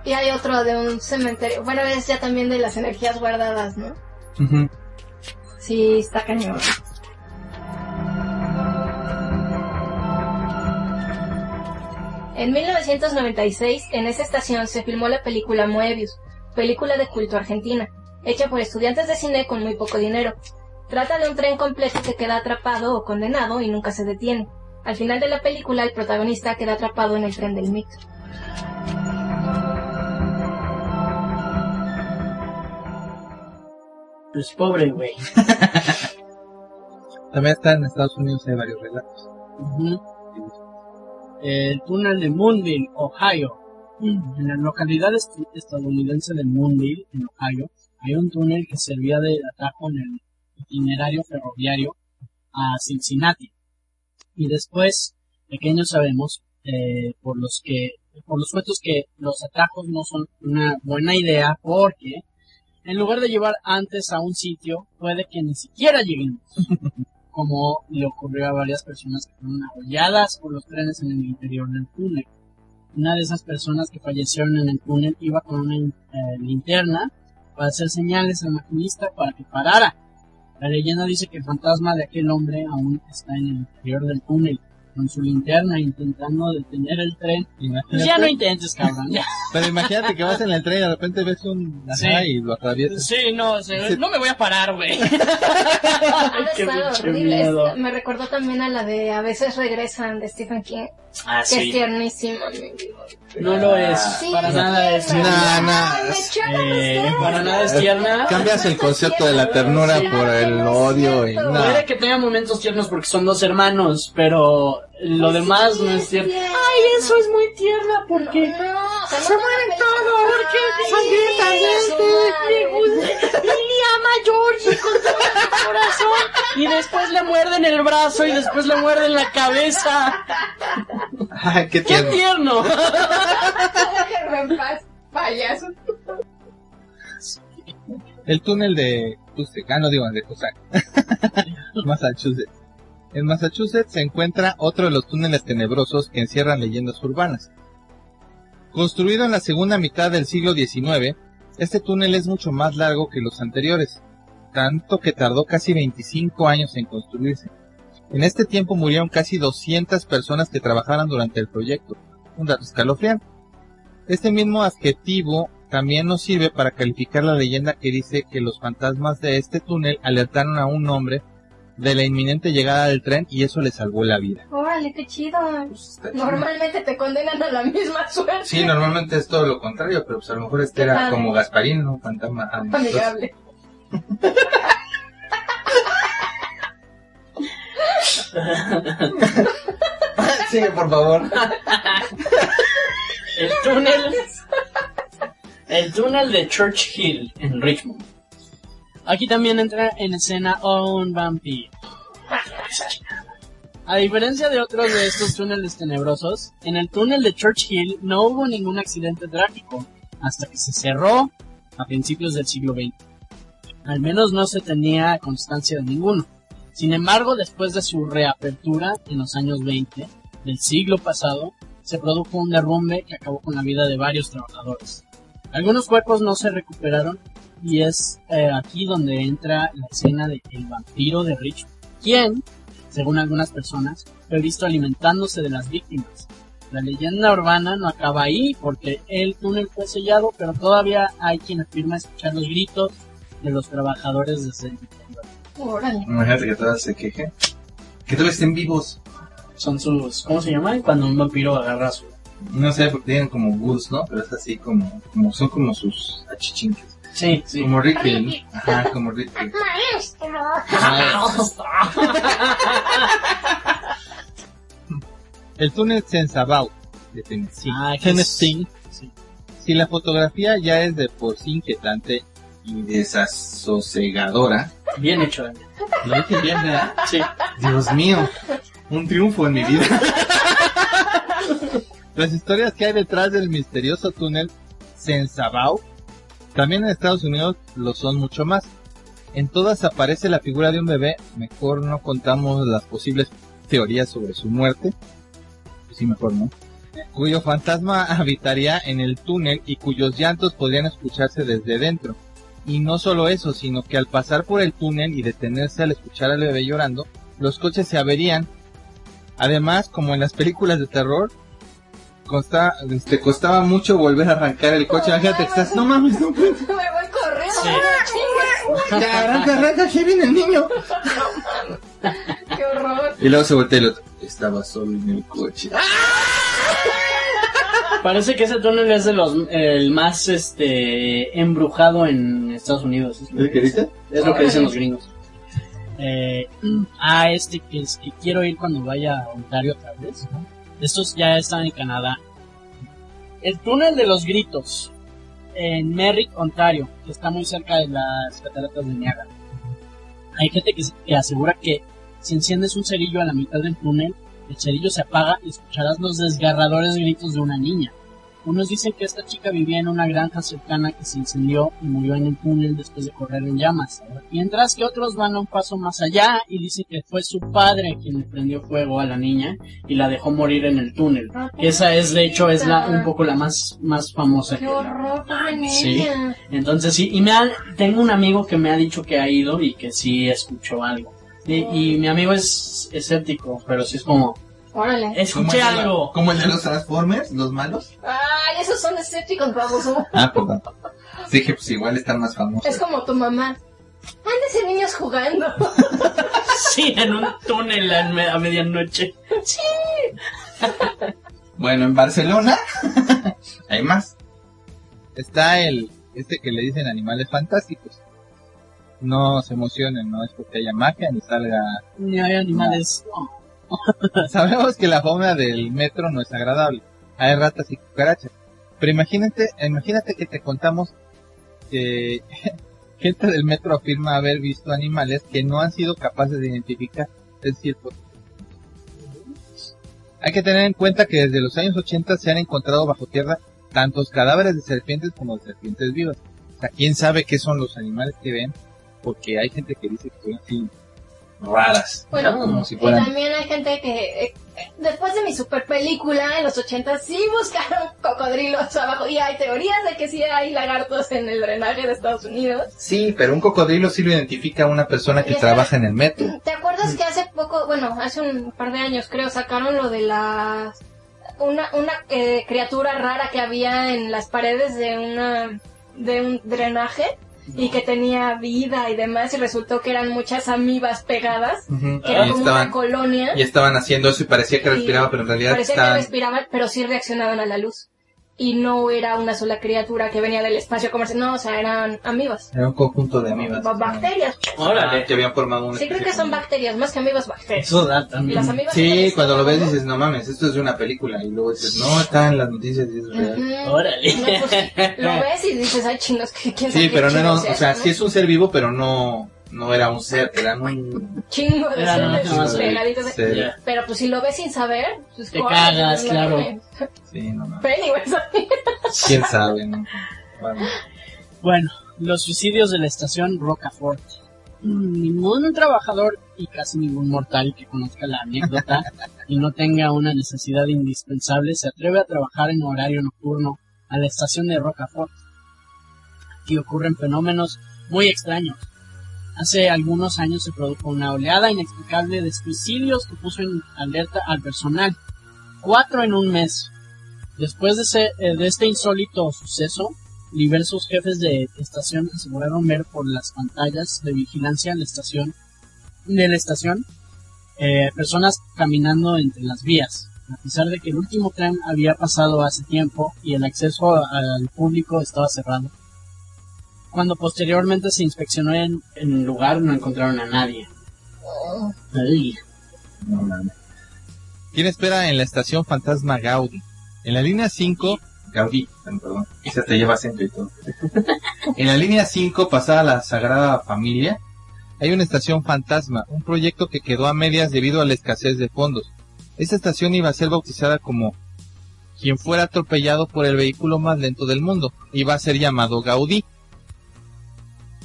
Y hay otro de un cementerio. Bueno, es ya también de las energías guardadas, ¿no? Ujú. Sí, está cañón. En 1996, en esa estación se filmó la película Moebius, película de culto argentina, hecha por estudiantes de cine con muy poco dinero. Trata de un tren completo que queda atrapado o condenado y nunca se detiene. Al final de la película, el protagonista queda atrapado en el tren del mito. Pues pobre güey. [LAUGHS] También está en Estados Unidos, hay varios relatos. El túnel de Moonville, Ohio. En la localidad est- estadounidense de Moonville, en Ohio, hay un túnel que servía de atajo en el itinerario ferroviario a Cincinnati. Y después, pequeños sabemos, eh, por los que, por los suetos que los atajos no son una buena idea porque en lugar de llevar antes a un sitio, puede que ni siquiera lleguemos [LAUGHS] como le ocurrió a varias personas que fueron arrolladas por los trenes en el interior del túnel. Una de esas personas que fallecieron en el túnel iba con una eh, linterna para hacer señales al maquinista para que parara. La leyenda dice que el fantasma de aquel hombre aún está en el interior del túnel, con su linterna intentando detener el tren. Imagínate, ya no intentes, cabrón. ya. pero imagínate que vas en el tren y de repente ves un ajá, Sí. y lo atraviesas. Sí, no, no me voy a parar, güey. [LAUGHS] Ha de qué estar pinche horrible. miedo. Es- me recordó también a la de A veces regresan de Stephen King, Ah, que es vida. No lo es, Sí, para nada es. tierna. Eh, para nada es tierna. Cambias el concepto de la ternura por el odio y no. Puede que tenga momentos tiernos porque son dos hermanos, pero lo demás Sí, no es tierno. tierno. Ay, eso es muy tierna porque No, no se mueren la todo, porque sangrientamente su. Lily ama a Georgie con todo el corazón y después le muerden el brazo y después le muerden la cabeza. Ay, qué ¡Qué tierno. tierno! En paz, payaso. El túnel de ah, no digo de Tucson. [LAUGHS] Massachusetts. En Massachusetts se encuentra otro de los túneles tenebrosos que encierran leyendas urbanas. Construido en la segunda mitad del siglo XIX, este túnel es mucho más largo que los anteriores, tanto que tardó casi 25 años en construirse. En este tiempo murieron casi 200 personas que trabajaron durante el proyecto, un dato escalofriante. Este mismo adjetivo también nos sirve para calificar la leyenda que dice que los fantasmas de este túnel alertaron a un hombre de la inminente llegada del tren y eso le salvó la vida. Órale, qué chido. Normalmente te condenan a la misma suerte. Sí, normalmente es todo lo contrario, pero pues a lo mejor este era padre. como Gasparín, ¿no? Fantasma. Amigable. [LAUGHS] Sigue, por favor. El túnel. El túnel de Church Hill en Richmond. Aquí también entra en escena un vampiro. A diferencia de otros de estos túneles tenebrosos, en el túnel de Church Hill no hubo ningún accidente trágico hasta que se cerró a principios del siglo XX. Al menos no se tenía constancia de ninguno. Sin embargo, después de su reapertura en los años 20 del siglo pasado, se produjo un derrumbe que acabó con la vida de varios trabajadores. Algunos cuerpos no se recuperaron y es eh, aquí donde entra la escena de El vampiro de Richmond, quien, según algunas personas, fue visto alimentándose de las víctimas. La leyenda urbana no acaba ahí porque el túnel fue sellado, pero todavía hay quien afirma escuchar los gritos de los trabajadores desde el interior. Órale. Imagínate que todas se quejen. Que todos estén vivos. Son sus, ¿cómo se llaman? Cuando un vampiro agarra su... No sé, porque tienen como ghouls, ¿no? Pero es así como, como son como sus achichinques. Sí, sí. Como Ricky. ¿no? Ajá, como Ricky. [LAUGHS] El túnel Sensabau de Tennessee. Ah, Tennessee. Sí. Si la fotografía ya es de por sí inquietante y desasosegadora, Bien hecho, Daniel. lo dije bien, ¿verdad? Sí. Dios mío, un triunfo en mi vida. [LAUGHS] Las historias que hay detrás del misterioso túnel Sensabau también en Estados Unidos lo son mucho más. En todas aparece la figura de un bebé, mejor no contamos las posibles teorías sobre su muerte. Sí, mejor no. Cuyo fantasma [LAUGHS] habitaría en el túnel y cuyos llantos podrían escucharse desde dentro. Y no solo eso, sino que al pasar por el túnel y detenerse al escuchar al bebé llorando, los coches se averían. Además, como en las películas de terror, consta, este, costaba mucho volver a arrancar el coche. Imagínate que estás, no mames, no puedo. Me voy corriendo. Sí. Ya, arranca, arranca, aquí viene el niño. [LAUGHS] Qué horror. Y luego se voltea el otro. Estaba solo en el coche. Parece que ese túnel es de los el más este embrujado en Estados Unidos. Es lo ¿El que dice? Es lo que dicen los gringos. Eh, ah, este que es que quiero ir cuando vaya a Ontario otra vez. ¿no? Estos ya están en Canadá. El túnel de los gritos en Merrick, Ontario, que está muy cerca de las cataratas de Niágara. Hay gente que, que asegura que si enciendes un cerillo a la mitad del túnel, el cerillo se apaga y escucharás los desgarradores gritos de una niña. Unos dicen que esta chica vivía en una granja cercana que se incendió y murió en el túnel después de correr en llamas. Mientras que otros van a un paso más allá y dicen que fue su padre quien le prendió fuego a la niña y la dejó morir en el túnel. Que esa es de hecho es la un poco la más más famosa. Qué que- horror. Sí. Entonces sí, y me ha- tengo un amigo que me ha dicho que ha ido y que sí escuchó algo. Y, y mi amigo es escéptico, pero sí es como, Órale. escuché algo. Como el de los Transformers, los malos. Ay, esos son escépticos, baboso. Ah, perdón. Dije, pues igual están más famosos. Es como tu mamá. Ándense niños jugando. [LAUGHS] Sí, en un túnel a, me- a medianoche. Bueno, en Barcelona [LAUGHS] hay más. Está el, este que le dicen animales fantásticos. No se emocionen, no es porque haya magia ni salga. Ni hay animales. no. [LAUGHS] Sabemos que la fauna del metro no es agradable. Hay ratas y cucarachas. Pero imagínate, imagínate que te contamos que [LAUGHS] gente del metro afirma haber visto animales que no han sido capaces de identificar. Es decir, hay que tener en cuenta que desde los años 80 se han encontrado bajo tierra tantos cadáveres de serpientes como de serpientes vivas. O sea, quién sabe qué son los animales que ven, porque hay gente que dice que son así raras. Bueno, como si Y fueran también hay gente que eh, después de mi super película en los 80 sí buscaron [LAUGHS] cocodrilos abajo y hay teorías de que sí hay lagartos en el drenaje de Estados Unidos. Sí, pero un cocodrilo sí lo identifica una persona que trabaja en el metro. ¿Te acuerdas que hace poco, bueno, hace un par de años creo, sacaron lo de la una una eh, criatura rara que había en las paredes de una de un drenaje y que tenía vida y demás y resultó que eran muchas amibas pegadas, Ujú. que era Y como estaban, una colonia. y estaban haciendo eso y parecía que respiraba, pero en realidad Parecía que estaban... respiraban, pero sí reaccionaban a la luz. Y no era una sola criatura que venía del espacio comercial, no, o sea, eran amibas, Era un conjunto de amibas. ba- bacterias. Órale. Ah, que habían formado una Sí creo que son bacterias, más que amibas, bacterias. Eso da también. las amibas Sí, cuando lo ves dices, no mames, esto es de una película. Y luego dices, no, está en las noticias y es real. [LAUGHS] Órale. No, pues, lo ves y dices, ay, chinos, que quién sabe Sí, pero no un- chingos o sea, eso, sí ¿no? es un ser vivo, pero no, no era un ser, era un Chingo de Era seres nada más pegaditos. de- ser. Ya. Pero pues si lo ves sin saber, pues Te cagas, No claro. Sí, no mames. Pennywise. ¿Quién sabe, no? Bueno. Bueno, los suicidios de la estación Rocafort. Mm, Ningún trabajador y casi ningún mortal que conozca la anécdota y no tenga una necesidad indispensable se atreve a trabajar en horario nocturno a la estación de Rocafort. Aquí ocurren fenómenos muy extraños. Hace algunos años se produjo una oleada inexplicable de suicidios que puso en alerta al personal. Cuatro en un mes. Después de, ese- eh, de este insólito suceso, diversos jefes de estación aseguraron ver por las pantallas de vigilancia en la estación de la estación eh, personas caminando entre las vías, a pesar de que el último tren había pasado hace tiempo y el acceso al público estaba cerrado. Cuando posteriormente se inspeccionó en, el lugar no encontraron a nadie. Ay. ¿Quién espera en la estación Fantasma Gaudí? En la línea 5, Gaudí, perdón, esa te lleva acento y todo. en la línea 5, pasada la Sagrada Familia, hay una estación fantasma, un proyecto que quedó a medias debido a la escasez de fondos. Esta estación iba a ser bautizada como quien fuera atropellado por el vehículo más lento del mundo. Iba a ser llamado Gaudí.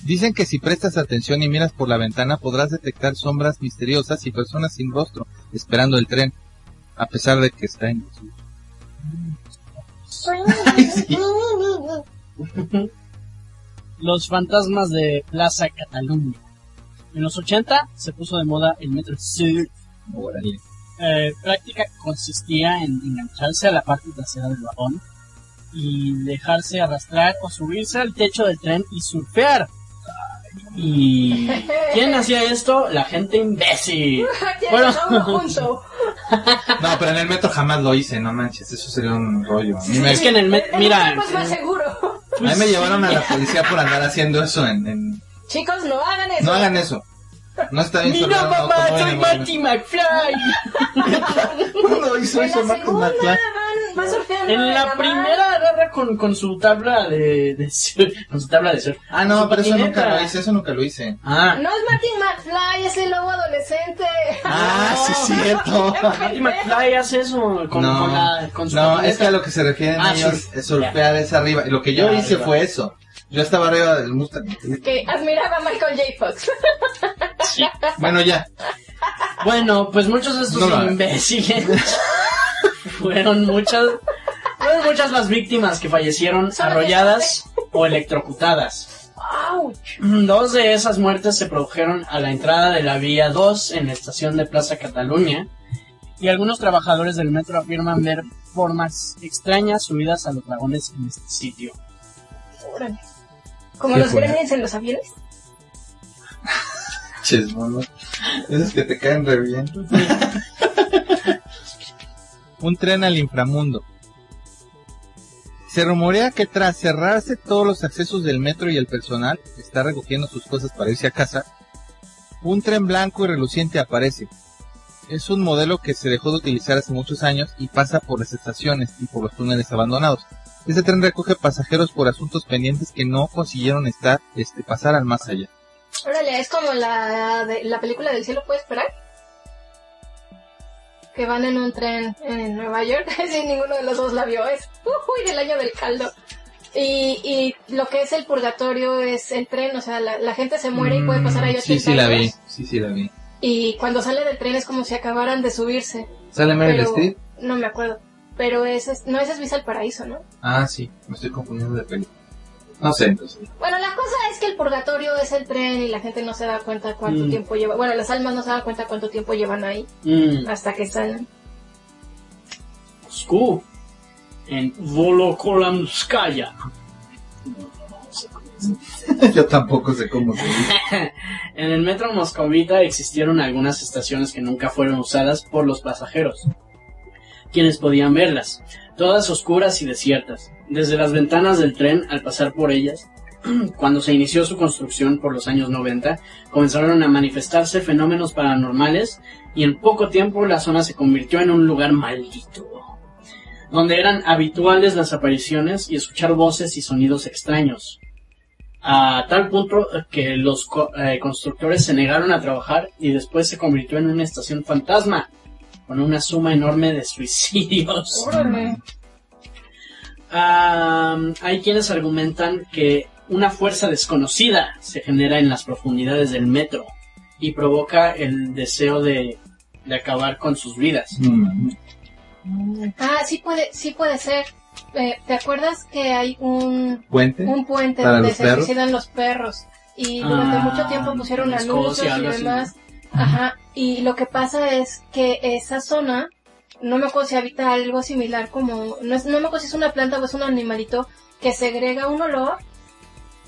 Dicen que si prestas atención y miras por la ventana podrás detectar sombras misteriosas y personas sin rostro esperando el tren, a pesar de que está en desuso. Sí. [LAUGHS] Los fantasmas de Plaza Cataluña. En los 80 se puso de moda el Metro Sur. Órale. Eh, práctica que consistía en engancharse a la parte trasera del vagón y dejarse arrastrar o subirse al techo del tren y surfear. ¿Y quién [LAUGHS] hacía esto? La gente imbécil. [LAUGHS] Bueno. [LAUGHS] No, pero en el metro jamás lo hice, no manches, eso sería un rollo. Me, Es que en el metro, mira, Pues más seguro. a mí me llevaron a la policía por andar haciendo eso en... en- Chicos, no hagan eso. No hagan eso. No está bien mira mamá, soy Marty McFly. ¿Cuándo hizo En eso segunda McFly? Va surfeando En la primera agarra con, con su tabla de, de surf- [LAUGHS] con su tabla de surf. Ah, no, pero eso nunca lo hice, eso nunca lo hice. Ah, No es Martin McFly, es el lobo adolescente. Ah, sí, [LAUGHS] es cierto. [LAUGHS] Marty McFly hace eso con, no, con la, con su no, es que a lo que se refieren Ah, ellos es surfear es arriba. Lo que yo Ya, hice arriba. fue eso. Yo estaba arriba del Mustang. Que admiraba a Michael J. Fox. Sí. Bueno, ya. Bueno, pues muchos de estos No imbéciles fueron muchas, fueron muchas las víctimas que fallecieron arrolladas o electrocutadas. ¡Auch! Dos de esas muertes se produjeron a la entrada de la vía 2 en la estación de Plaza Cataluña y algunos trabajadores del metro afirman ver formas extrañas subidas a los vagones en este sitio. Órale. Como los gremlins en los aviones. [LAUGHS] Ches, mono. Esos que te caen re bien. [LAUGHS] Un tren al inframundo. Se rumorea que tras cerrarse todos los accesos del metro y el personal está recogiendo sus cosas para irse a casa, un tren blanco y reluciente aparece. Es un modelo que se dejó de utilizar hace muchos años y pasa por las estaciones y por los túneles abandonados. Este tren recoge pasajeros por asuntos pendientes que no consiguieron estar, este, pasar al más allá. Órale, es como la, de, la película del cielo puede esperar. Que van en un tren en Nueva York. [LAUGHS] sí, ninguno de los dos la vio. Es uy, del año del caldo. Y, y lo que es el purgatorio es el tren, o sea, la, la gente se muere y puede pasar ahí Mm, Sí, 80 sí la vi. Sí, sí la vi. Y cuando sale del tren es como si acabaran de subirse. ¿Sale Meryl Streep? no me acuerdo. Pero ese es, no ese es Visa al Paraíso, ¿no? Ah, sí, me estoy confundiendo de película. No sé, entonces. Bueno, la cosa es que el purgatorio es el tren y la gente no se da cuenta cuánto Mm. tiempo lleva. Bueno, las almas no se dan cuenta cuánto tiempo llevan ahí Mm, hasta que salen. Moscú, en Volokolamskaya. [LAUGHS] Yo tampoco sé cómo se dice. [LAUGHS] En el metro moscovita existieron algunas estaciones que nunca fueron usadas por los pasajeros, quienes podían verlas, todas oscuras y desiertas. Desde las ventanas del tren, al pasar por ellas, [CLEARS THROAT] cuando se inició su construcción por los años 90, comenzaron a manifestarse fenómenos paranormales y en poco tiempo la zona se convirtió en un lugar maldito, donde eran habituales las apariciones y escuchar voces y sonidos extraños a tal punto que los eh, constructores se negaron a trabajar y después se convirtió en una estación fantasma con una suma enorme de suicidios. [LAUGHS] Órale. Hay quienes argumentan que una fuerza desconocida se genera en las profundidades del metro y provoca el deseo de, de acabar con sus vidas. Mm. Ah, sí puede, sí puede ser. Eh, ¿Te acuerdas que hay un, ¿Puente? un puente ¿Para donde se perros? suicidan los perros? Y durante Ah, mucho tiempo pusieron anuncios y demás. Ajá. Y lo que pasa es que esa zona, no me acuerdo si habita algo similar como, no, es, no me acuerdo si es una planta o es un animalito que segrega un olor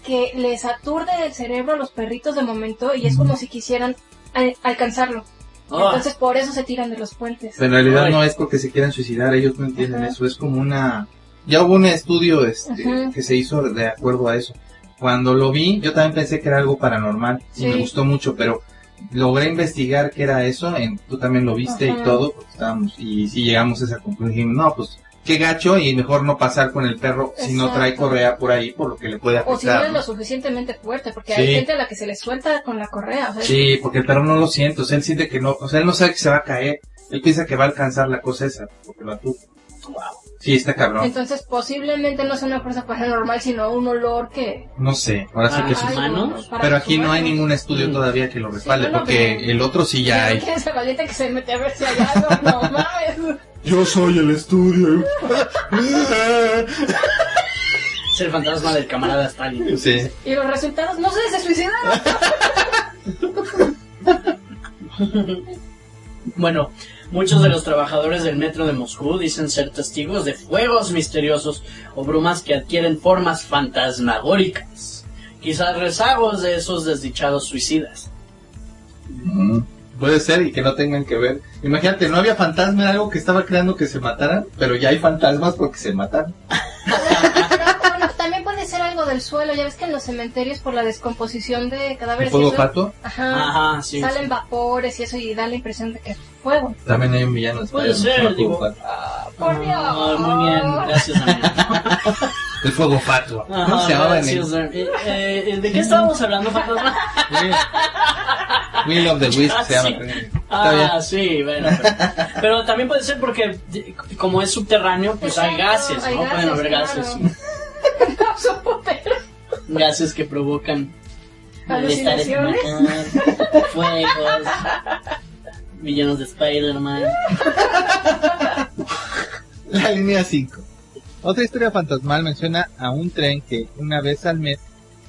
que les aturde el cerebro a los perritos de momento y es como si quisieran al- alcanzarlo. Ah, Entonces por eso se tiran de los puentes. Pero en realidad Ay. no es porque se quieran suicidar, ellos no entienden Ajá. eso, es como una... Ya hubo un estudio este, Ajá. que se hizo de acuerdo a eso. Cuando lo vi, yo también pensé que era algo paranormal y me gustó mucho, pero logré investigar qué era eso, en, tú también lo viste Ajá. y todo, porque estábamos, y si llegamos a esa conclusión, no, pues qué gacho y mejor no pasar con el perro si no trae correa por ahí, por lo que le puede O si no afectar. es lo suficientemente fuerte, porque Sí. hay gente a la que se le suelta con la correa. O sea, Sí, porque el perro no lo siente, o sea, él siente que no, o sea, él no sabe que se va a caer, él piensa que va a alcanzar la cosa esa, porque lo atuca. Sí, está cabrón. Entonces posiblemente no sea una fuerza paranormal, sino un olor que... No sé, ahora sí que sus sí. manos? para Pero aquí no hay ningún estudio todavía que lo respalde, Sí, no, no, porque pero- el otro sí ya hay. ¿Quién es el valiente que se mete a ver si hay algo? No [LAUGHS] mames. Yo soy el estudio. Es el fantasma del camarada Stalin. Sí. Y los resultados, no sé, se suicidaron. [LAUGHS] Bueno, muchos de los trabajadores del metro de Moscú dicen ser testigos de fuegos misteriosos o brumas que adquieren formas fantasmagóricas. Quizás rezagos de esos desdichados suicidas. Mm, Puede ser y que no tengan que ver. Imagínate, no había fantasma, era algo que estaba creando que se mataran, pero ya hay fantasmas porque se mataron. [LAUGHS] Ser algo del suelo. Ya ves que en los cementerios por la descomposición de ¿El cadáveres y fuego eso, fato? ajá, Ajá, sí. salen vapores y eso y da la impresión de que es fuego. También hay un villano. de Puede ser, el fuego digo. fato. Ah, por Dios. Ah, muy bien, gracias amigo. El fuego fato. ¿Cómo Ajá, se llamaba en gracias, el... eh, eh, ¿De qué estábamos hablando, fantasma? Will of the Wisp Ah, se llama. sí. Ah, sí, bueno. Pero, pero también puede ser porque como es subterráneo, pues hay Exacto, gases, ¿no? hay Pueden gases, haber claro. gases. Gases que provocan estomacales, fuegos, villanos de Spider-Man. La línea 5. Otra historia fantasmal menciona a un tren que una vez al mes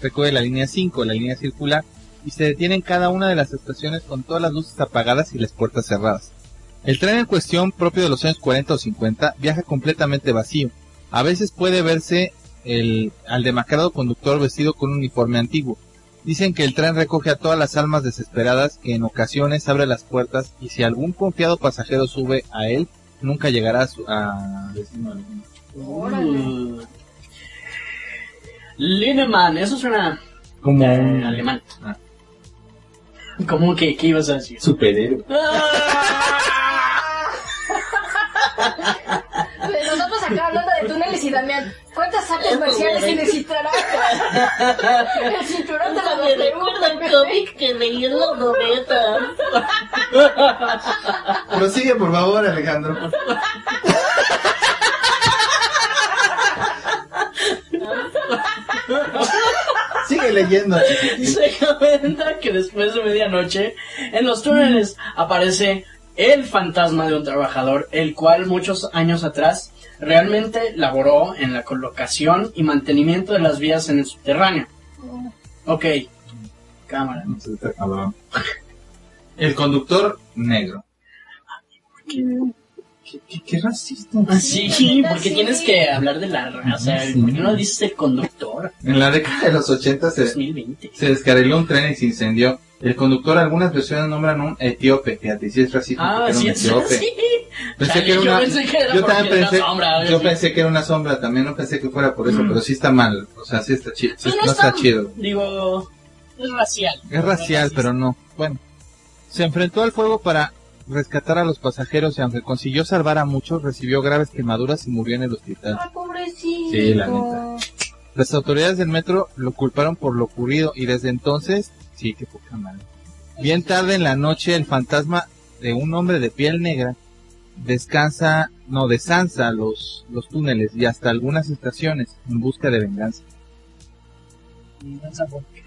recorre la línea 5, la línea circular, y se detiene en cada una de las estaciones con todas las luces apagadas y las puertas cerradas. El tren en cuestión, propio de los años 40 o 50, viaja completamente vacío. A veces puede verse el, al demacrado conductor vestido con un uniforme antiguo. Dicen que el tren recoge a todas las almas desesperadas que en ocasiones abre las puertas y si algún confiado pasajero sube a él, nunca llegará a, su, a. Uh. Lineman, eso suena Como eh, un alemán. Ah. ¿Cómo que qué ibas a decir? superhéroe. Nosotros acá hablando de túneles y Damián, ¿cuántas artes marciales se [LAUGHS] necesitará? El cinturón de la Me recuerda un cómic que leí en los 90. Prosigue, por favor, Alejandro. Sigue leyendo. Se comenta que después de medianoche, en los túneles aparece el fantasma de un trabajador, el cual muchos años atrás realmente laboró en la colocación y mantenimiento de las vías en el subterráneo. Ok, cámara. El conductor negro. ¿Qué, qué, qué racista? Ah, Sí, porque tienes que hablar de la raza. Sí. ¿Por qué no dices el conductor? En la década de los 80 se, 2020. se descarriló un tren y se incendió. El conductor, algunas versiones nombran un etíope. Fíjate, si es racista. Ah, porque sí, era un etíope. sí. Pensé Chale, que era yo una, pensé que era yo porque también era pensé, sombra, yo sí. pensé que era una sombra, también no pensé que fuera por eso, Mm. pero sí está mal, o sea, sí está chido, no está chido. Digo, es racial. Es racial, pero no. Bueno, se enfrentó al fuego para rescatar a los pasajeros y aunque consiguió salvar a muchos, recibió graves quemaduras y murió en el hospital. Ay, pobrecito. Sí, la neta. Las autoridades del metro lo culparon por lo ocurrido y desde entonces, sí, qué poca madre. Bien tarde en la noche, el fantasma de un hombre de piel negra descansa, no, desansa los, los túneles y hasta algunas estaciones en busca de venganza.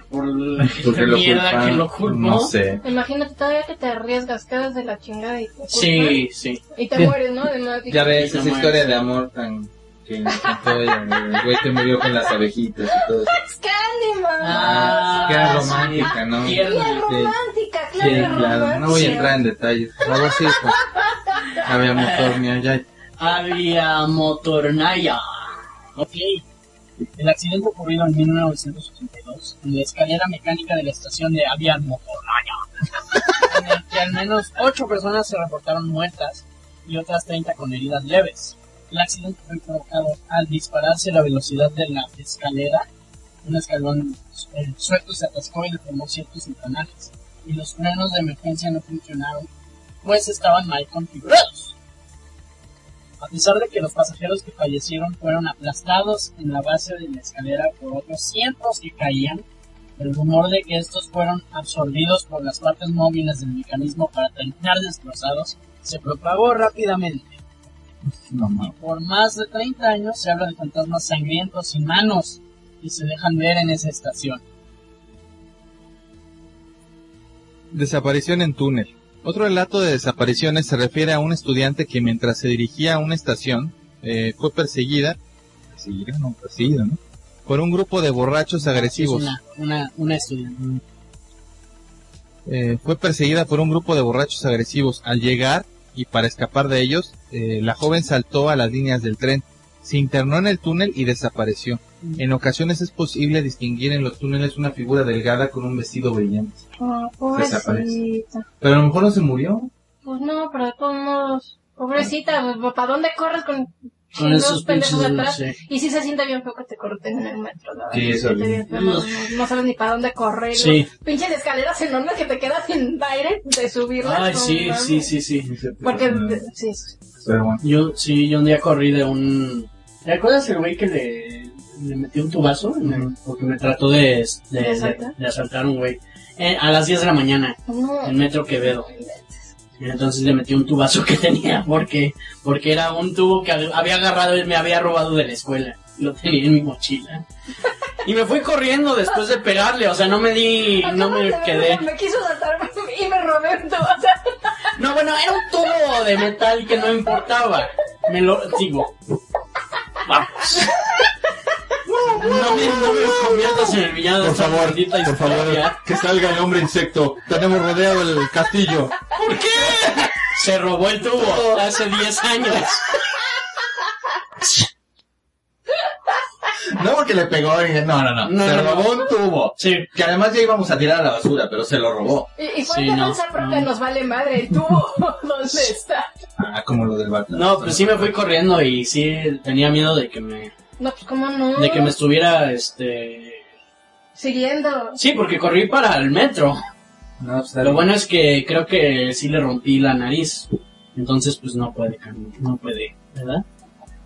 Por la Porque lo mierda culpan, que lo culpó. No sé. Imagínate todavía que te arriesgas, quedas de la chingada y te culpan. Sí, sí. Y te Sí. mueres, ¿no? Además, Ya ves, esa historia de amor tan que ella, el güey que murió con las abejitas y todo eso. [LAUGHS] Es. Ah, Que era sí. romántica, ¿no? Y es Sí. romántica, Sí, claro, es claro. No voy a entrar en detalles. Favor, sí, pues. Había motor, mira, ya. Había Motornaya. Ok. El accidente ocurrido en 1982 en la escalera mecánica de la estación de Avia Motornaya. [LAUGHS] en el que al menos 8 personas se reportaron muertas y otras 30 con heridas leves. El accidente fue provocado al dispararse la velocidad de la escalera. Un escalón el suelto se atascó y deformó ciertos engranajes. Y los frenos de emergencia no funcionaron, pues estaban mal configurados. A pesar de que los pasajeros que fallecieron fueron aplastados en la base de la escalera por otros cientos que caían, el rumor de que estos fueron absorbidos por las partes móviles del mecanismo para terminar destrozados se propagó rápidamente. No, mames. Por más de 30 años se habla de fantasmas sangrientos y manos que se dejan ver en esa estación. Desaparición en túnel. Otro relato de desapariciones se refiere a un estudiante que mientras se dirigía a una estación eh, fue perseguida, perseguida, no, perseguida, ¿no? Por un grupo de borrachos agresivos. Es una, una, una estudiante. Eh, fue perseguida por un grupo de borrachos agresivos. Al llegar y para escapar de ellos, eh, la joven saltó a las líneas del tren, se internó en el túnel y desapareció. En ocasiones es posible distinguir en los túneles una figura delgada con un vestido brillante. Oh, Desaparece. pobrecita. Pero a lo mejor no se murió. Pues no, pero de todos modos, pobrecita, ¿para dónde corres con, Con dos esos pendejos pinches, atrás? sí. Y sí se siente bien feo que te corten en el metro, la verdad. Sí, eso bien. feo, no, no- no sabes ni para dónde correr. Sí. Pinches escaleras enormes que te quedas sin aire de subirlas. Ay, sí, sí, sí, sí. Porque, de- sí, Pero bueno. Yo, sí, yo un día corrí de un... ¿Te acuerdas el güey que le, le metió un tubazo? Porque me trató de, de, ¿De de, asaltar? un güey. Eh, a las 10 de la mañana, no. en Metro Quevedo. Entonces le metí un tubazo que [LAUGHS] tenía porque porque era un tubo que había agarrado y me había robado de la escuela. Lo tenía en mi mochila. Y me fui corriendo después de pegarle, o sea, no me di, no me quedé. Me quiso saltar y me robé un tubo, o sea, No, bueno, era un tubo de metal que no importaba. Me lo digo. Vamos. No me, no me conviertas en el villano de Por esta favor, maldita por favor, historia. que salga el hombre insecto. Tenemos rodeado el castillo. ¿Por qué? Se robó el tubo hace 10 años. No porque le pegó y no, no, no. No, se no, no. robó un tubo. Sí. Que además ya íbamos a tirar a la basura, pero se lo robó. y, y fue Sí, de no, propia, no. nos vale madre el tubo. [LAUGHS] ¿Dónde está? Ah, como lo del Batman. No, pues sí me fui corriendo y sí tenía miedo de que me, No, pues cómo no. de que me estuviera, este... Siguiendo. Sí, porque corrí para el metro. No, pues, está Lo bueno es que creo que sí le rompí la nariz. Entonces, pues no puede caminar, no puede, ¿verdad?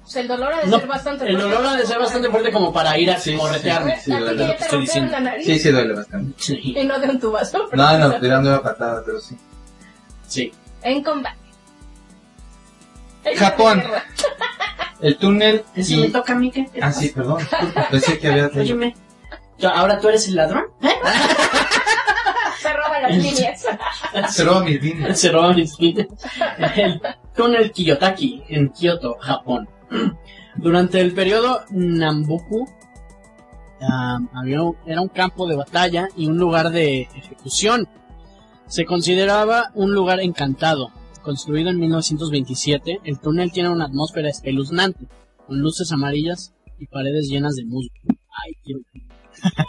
Pues el dolor ha de No, ser bastante el dolor ha de ser bastante fuerte como para ir a Sí, corretearme. sí, a ti duele estoy diciendo. la nariz. Sí, sí duele bastante. Sí, Y no de un tubazo. No, no, tirando una patada, pero sí. sí. En combate. En Japón. [LAUGHS] El túnel ¿Eso y... me toca a mí qué? ¿Qué Ah, pasa? sí, perdón. [LAUGHS] Pensé que había... Óyeme. ¿Ahora tú eres el ladrón? [LAUGHS] Se roban las líneas. [LAUGHS] Se roba mis líneas. Se roban mis líneas. El túnel Kiyotaki, en Kioto, Japón. Durante el periodo Nambuku, ah, había, era un campo de batalla y un lugar de ejecución. Se consideraba un lugar encantado. Construido en 1927, el túnel tiene una atmósfera espeluznante, con luces amarillas y paredes llenas de musgo.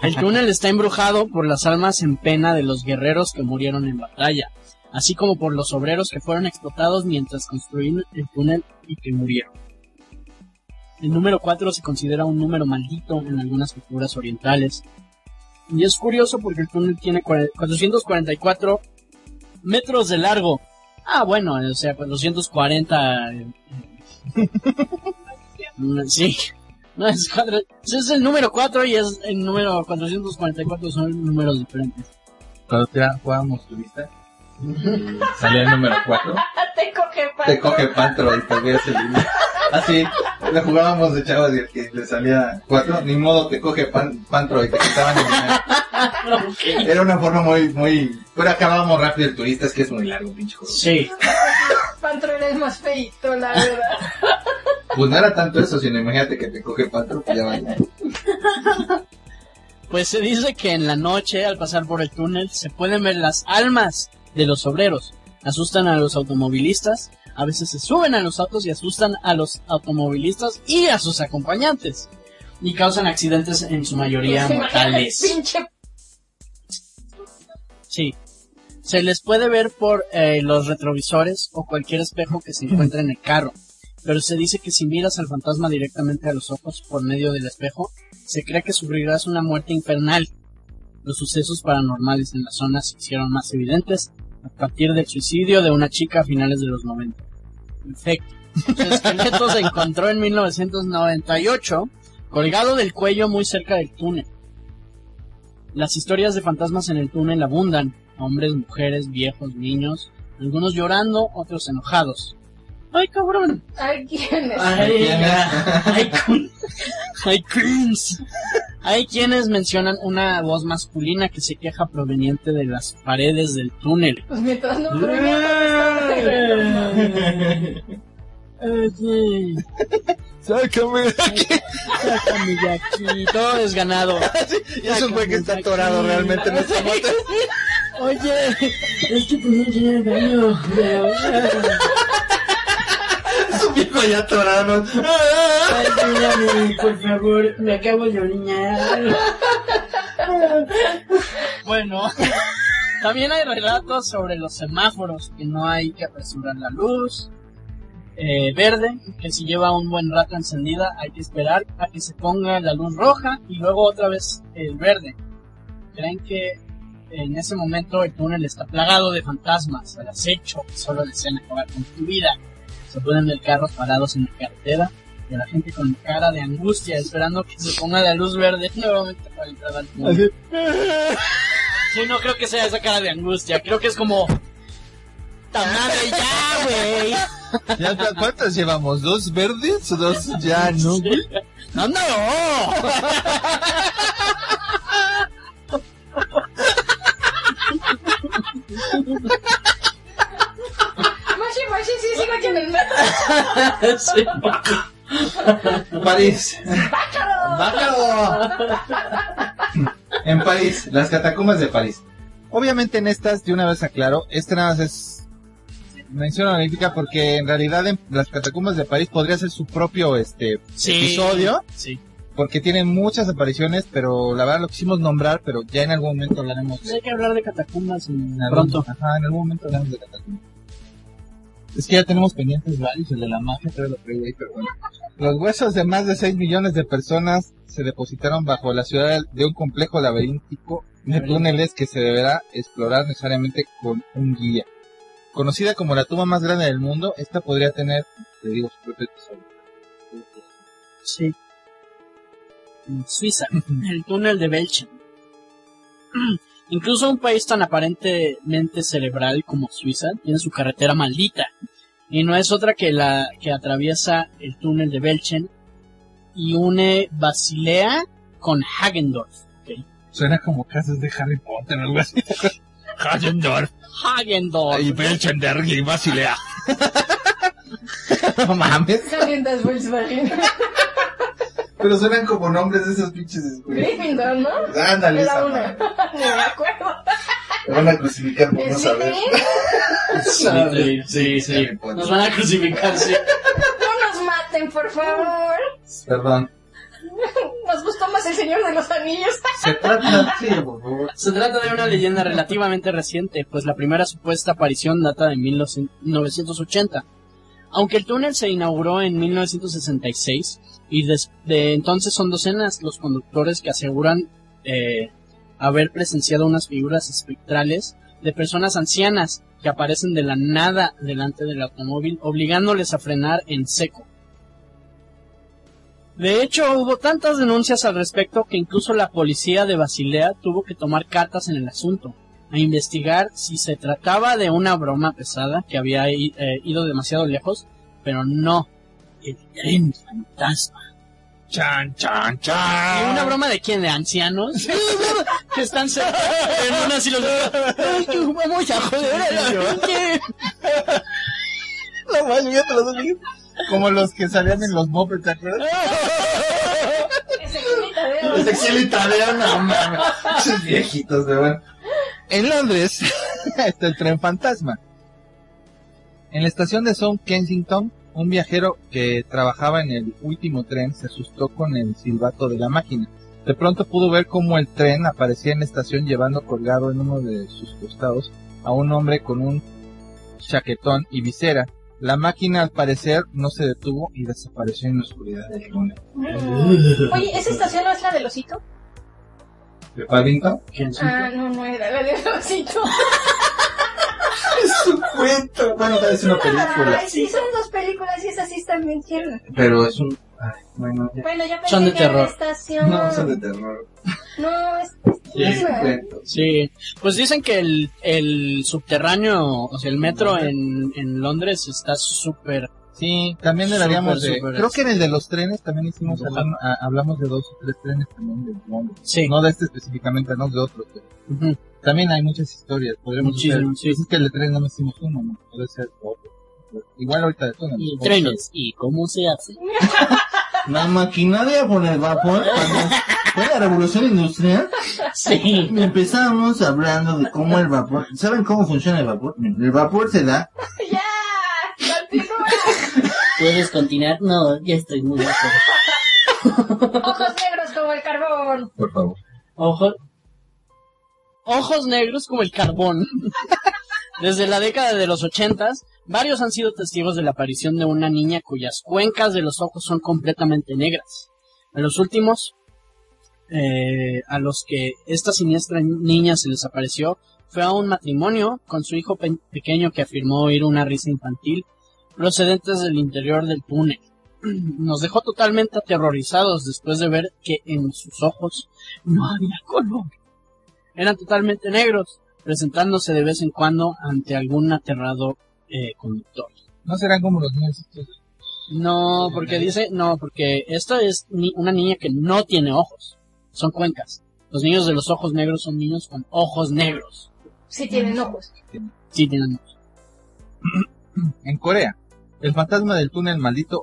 El túnel está embrujado por las almas en pena de los guerreros que murieron en batalla, así como por los obreros que fueron explotados mientras construían el túnel y que murieron. El número 4 se considera un número maldito en algunas culturas orientales. Y es curioso porque el túnel tiene cua- 444 metros de largo. Ah, bueno, o sea, 440... eh, eh, sí. No, es, cuatro- es el número 4 y es el número 444 son números diferentes. Cuando tira- jugábamos turista, [LAUGHS] salía el número 4. [LAUGHS] Te coge pato. Te coge Pantro y te. Así, le jugábamos de chavos y el que le salía 4, ni modo te coge pan, Pantro y te quitaban el dinero. Ok. Era una forma muy, muy... Pero acabábamos rápido el turista, es que es muy largo, pinche juego. Sí. [LAUGHS] Pantro eres más feito, la verdad. Pues no era tanto eso, sino imagínate que te coge Pantro, pues ya vale. Pues se dice que en la noche, al pasar por el túnel, se pueden ver las almas de los obreros. Asustan a los automovilistas, a veces se suben a los autos y asustan a los automovilistas y a sus acompañantes. Y causan accidentes en su mayoría Pues, mortales. Sí. Se les puede ver por eh, los retrovisores o cualquier espejo que se encuentre en el carro, pero se dice que si miras al fantasma directamente a los ojos por medio del espejo, se cree que sufrirás una muerte infernal. Los sucesos paranormales en la zona se hicieron más evidentes a partir del suicidio de una chica a finales de los 90. Perfecto. El esqueleto se encontró en 1998 colgado del cuello muy cerca del túnel. Las historias de fantasmas en el túnel abundan, hombres, mujeres, viejos, niños, algunos llorando, otros enojados. ¡Ay, cabrón! Ay, ¿quién es? ¡Ay, ay, ay, cringe! Hay quienes mencionan una voz masculina que se queja proveniente de las paredes del túnel. Pues mientras no Oye, [LAUGHS] Sácame de aquí. sácame de aquí, todo desganado. Y es un güey que está atorado realmente en esta moto. Oye, es que pues no tiene el baño. Viejo ya atorado. ¿no? Ayúdame, por favor, me acabo de orinar. Bueno, también hay relatos sobre los semáforos, que no hay que apresurar la luz. eh, verde, que si lleva un buen rato encendida hay que esperar a que se ponga la luz roja y luego otra vez el verde. Creen que en ese momento el túnel está plagado de fantasmas al acecho que solo desean acabar con tu vida. Se ponen del carro parados en la carretera y a la gente con cara de angustia esperando que se ponga la luz verde [LAUGHS] nuevamente para entrar al túnel. Sí, no creo que sea esa cara de angustia, creo que es como... ¡Ta madre ya, güey! ¿Ya cu- ¿Cuántas llevamos? ¿Dos verdes dos ya, no? güey? ¡No, no! Sí, sigo aquí en el metro. [LAUGHS] Sí. París. ¡Bácaro! en París, las catacumbas de París. Obviamente en estas, de una vez aclaro, este nada más es mención honorífica porque en realidad en las catacumbas de París podría ser su propio este Sí. episodio Sí. porque tienen muchas apariciones, pero la verdad lo quisimos nombrar, pero ya en algún momento hablaremos Hay que hablar de catacumbas en- en algún- pronto. Ajá, en algún momento hablamos de catacumbas. Es que ya tenemos pendientes varios, el de la magia, pero lo traigo ahí, pero bueno. Los huesos de más de 6 millones de personas se depositaron bajo la ciudad de un complejo laberíntico de túneles que se deberá explorar necesariamente con un guía. Conocida como la tumba más grande del mundo, esta podría tener, te digo, su propio tesoro. Sí. Suiza, [LAUGHS] el túnel de Belchen. Incluso un país tan aparentemente cerebral como Suiza tiene su carretera maldita. Y no es otra que la que atraviesa el túnel de Belchen y une Basilea con Hagendorf. ¿ok? Suena como casas de Harry Potter o algo así. [LAUGHS] Hagendorf Hagendorf. y Belchenberg y Basilea. [LAUGHS] no mames. Calientas Volkswagen. Pero suenan como nombres de esos pinches escuelas. Gryffindor, ¿no? Ándale, Era esa una. [LAUGHS] Ni me acuerdo. Me van a crucificar por no saber. Sí, sí, sí. Nos van a crucificar, sí. No nos maten, por favor. Perdón. Nos gustó más el Señor de los Anillos. Se trata, sí, por favor. Se trata de una leyenda relativamente reciente, pues la primera supuesta aparición data de 1980. Aunque el túnel se inauguró en 1966 y desde entonces son docenas los conductores que aseguran eh, haber presenciado unas figuras espectrales de personas ancianas que aparecen de la nada delante del automóvil, obligándoles a frenar en seco. De hecho, hubo tantas denuncias al respecto que incluso la policía de Basilea tuvo que tomar cartas en el asunto, a investigar si se trataba de una broma pesada que había eh, ido demasiado lejos, pero no, el tren fantasma. Chan, chan, ¿Y chan. una broma de quién? ¿De ancianos? que están cerca en una así los [LAUGHS] ¡Ay, que vamos a joder a la gente! No más, fíjate los amigos. Como los que salían en los mopeds, ¿te acuerdas? Ezequiel y Tadeo, no mames. Esos viejitos, de bueno. En Londres [LAUGHS] está el tren fantasma. En la estación de South Kensington, un viajero que trabajaba en el último tren se asustó con el silbato de la máquina. De pronto pudo ver cómo el tren aparecía en la estación llevando colgado en uno de sus costados a un hombre con un chaquetón y visera. La máquina al parecer no se detuvo y desapareció en la oscuridad del túnel. Mm. Oye, ¿esa estación no es la del osito? ¿De Paddington? Ah, no, no era la del osito. [LAUGHS] Es un cuento. Bueno, es una película. Ay, sí, son dos películas y esas sí están bien tiernas. Pero es un... Ay, bueno, ya. Bueno, ya pensé Son de que terror. estación. No, son de terror. No, es... Es un es- cuento. Sí, pues dicen que el, el subterráneo, o sea, el metro en, en Londres está súper... Sí, también deberíamos Súper, de... súper Creo es- que en el de los trenes también hicimos... A- hablamos de dos o tres trenes también de Londres. Sí. No de este específicamente, no de otros. pero Ujú. También hay muchas historias. Podríamos Muchísimo, hacer... sí. Es que el de trenes no hicimos uno, ¿no? Puede ser otro. Igual ahorita de túnel. Y trenes, ¿y cómo se hace? [LAUGHS] La maquinaria con el vapor, fue la revolución industrial, Sí. empezamos hablando de cómo el vapor, ¿saben cómo funciona el vapor? El vapor se da, [LAUGHS] ¡Ya! ¡Continúa! ¿Puedes continuar? No, ya estoy muy lejos. Ojos negros como el carbón. Por favor. Ojos... Ojos negros como el carbón. [LAUGHS] Desde la década de los ochentas, varios han sido testigos de la aparición de una niña cuyas cuencas de los ojos son completamente negras. A los últimos, eh, a los que esta siniestra niña se les apareció, fue a un matrimonio con su hijo pe- pequeño que afirmó oír una risa infantil procedentes del interior del túnel. [CLEARS THROAT] Nos dejó totalmente aterrorizados después de ver que en sus ojos no había color. Eran totalmente negros, presentándose de vez en cuando ante algún aterrado eh, conductor. ¿No serán como los niños estos? No, porque dice, no, porque esta es ni- una niña que no tiene ojos, son cuencas. Los niños de los ojos negros son niños con ojos negros. Sí tienen ojos. Sí tienen ojos. [CLEARS THROAT] En Corea, el fantasma del túnel maldito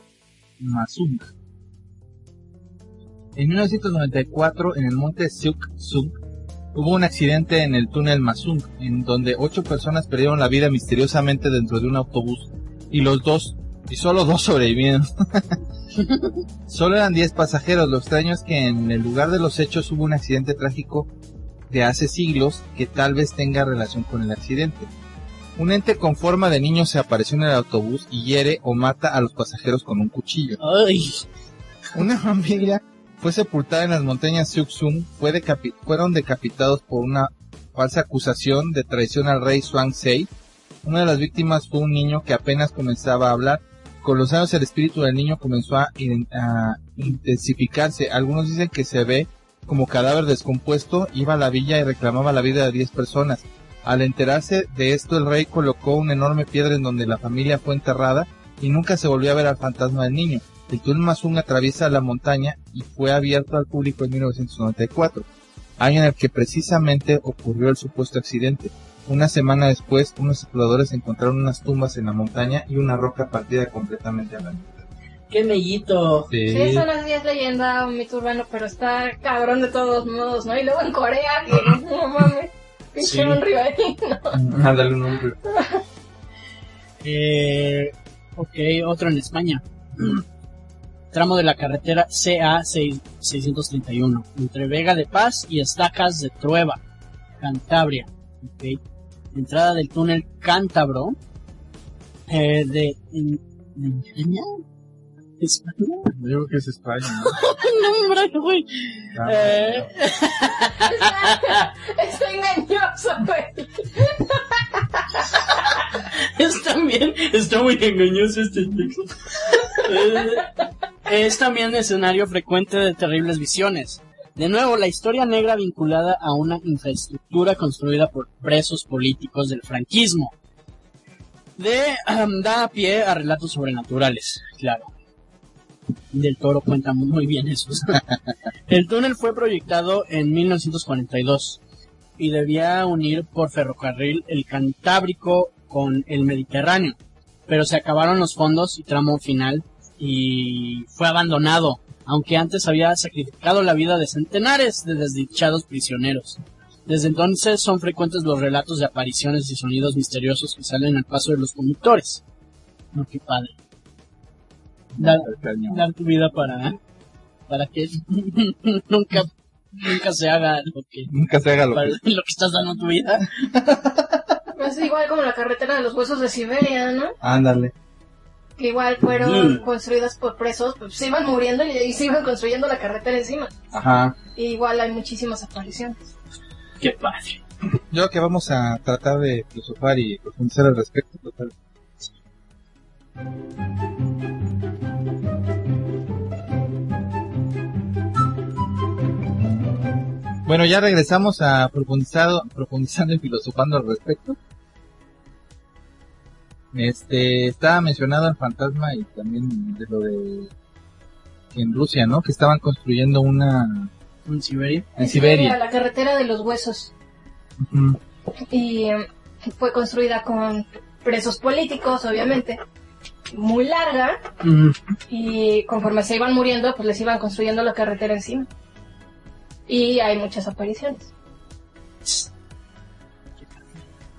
Masung. En 1994, en el monte Seuk-sung, hubo un accidente en el túnel Masung, en donde ocho personas perdieron la vida misteriosamente dentro de un autobús, y los dos, y solo dos sobrevivieron. [LAUGHS] solo eran diez pasajeros, lo extraño es que en el lugar de los hechos hubo un accidente trágico de hace siglos que tal vez tenga relación con el accidente. Un ente con forma de niño se apareció en el autobús y hiere o mata a los pasajeros con un cuchillo. Ay, Una familia fue sepultada en las montañas Siuksung, fue fueron decapitados por una falsa acusación de traición al rey Swangsei. Una de las víctimas fue un niño que apenas comenzaba a hablar. Con los años el espíritu del niño comenzó a intensificarse. Algunos dicen que se ve como cadáver descompuesto, iba a la villa y reclamaba la vida de 10 personas. Al enterarse de esto, el rey colocó una enorme piedra en donde la familia fue enterrada y nunca se volvió a ver al fantasma del niño. El túnel Masung atraviesa la montaña y fue abierto al público en 1994, año en el que precisamente ocurrió el supuesto accidente. Una semana después, unos exploradores encontraron unas tumbas en la montaña y una roca partida completamente a la mitad. qué mellito. Sí, eso no sé si es leyenda o mito urbano, pero está cabrón de todos modos, ¿no? Y luego en Corea, que [LAUGHS] no mames. Pinche Sí. un río ahí, ¿no? Ándale un nombre. [LAUGHS] Eh, ok, otro en España. [CLEARS THROAT] Tramo de la carretera CA 631, entre Vega de Paz y Estacas de Trueba, Cantabria. Ok. Entrada del túnel Cántabro eh, de, en- de España. España. Yo creo que es España, ¿no? [LAUGHS] No, hombre, güey. Eh, [LAUGHS] Está engañoso, güey. [LAUGHS] Es también, está muy engañoso este texto. Es también escenario frecuente de terribles visiones. De nuevo, la historia negra vinculada a una infraestructura construida por presos políticos del franquismo. De, am, da pie a relatos sobrenaturales, claro. Del Toro cuenta muy bien esos. [LAUGHS] El túnel fue proyectado en 1942 y debía unir por ferrocarril el Cantábrico con el Mediterráneo, pero se acabaron los fondos y tramo final y fue abandonado, aunque antes había sacrificado la vida de centenares de desdichados prisioneros. Desde entonces son frecuentes los relatos de apariciones y sonidos misteriosos que salen al paso de los conductores. No, qué padre. Dar, tu vida para, para que [LAUGHS] nunca, nunca se haga lo que, Nunca se haga lo para que... [LAUGHS] lo que estás dando tu vida. Me Es igual como la carretera de los huesos de Siberia, ¿no? Ándale. Que igual fueron Mm. construidas por presos, pues se iban muriendo y, y se iban construyendo la carretera encima. Ajá. Y igual hay muchísimas apariciones. Qué padre. Yo creo que vamos a tratar de filosofar y profundizar al respecto. Total. Bueno, ya regresamos a profundizado, profundizando y filosofando al respecto. Este, estaba mencionado el fantasma y también de lo de que en Rusia, ¿no? Que estaban construyendo una ¿En Siberia? en Siberia. La carretera de los huesos. Y eh, fue construida con presos políticos, obviamente. Muy larga. Y conforme se iban muriendo, pues les iban construyendo la carretera encima. Y hay muchas apariciones.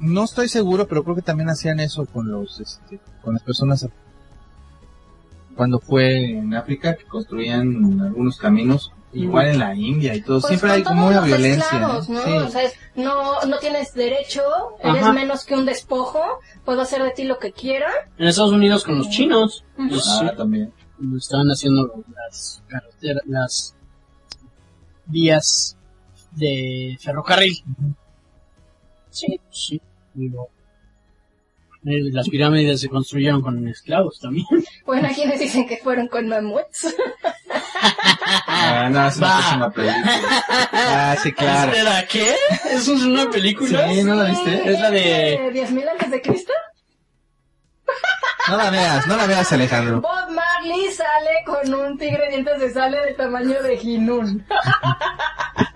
No estoy seguro, pero creo que también hacían eso con los, este, con las personas cuando fue en África que construían algunos caminos, igual en la India y todo. Pues Siempre hay como una violencia. esclavos, ¿no? Sí. O sea, es- no, no tienes derecho, eres Ajá. menos que un despojo, puedo hacer de ti lo que quiera. En Estados Unidos con los chinos. Pues, sí, Ah, también. estaban haciendo las carreteras, las vías de ferrocarril. Sí, sí. Digo, eh, las pirámides se construyeron con esclavos también. [LAUGHS] Bueno, quienes dicen que fueron con mamuts. Ah, no, es una película. Ah, sí, claro. ¿Espera, qué? ¿Eso es una película? Sí, ¿no la viste? Es la de... ¿10.000 antes de Cristo? No la veas, no la veas, Alejandro. Bob Marley sale con un tigre de dientes de sable del tamaño de Ginun. [LAUGHS]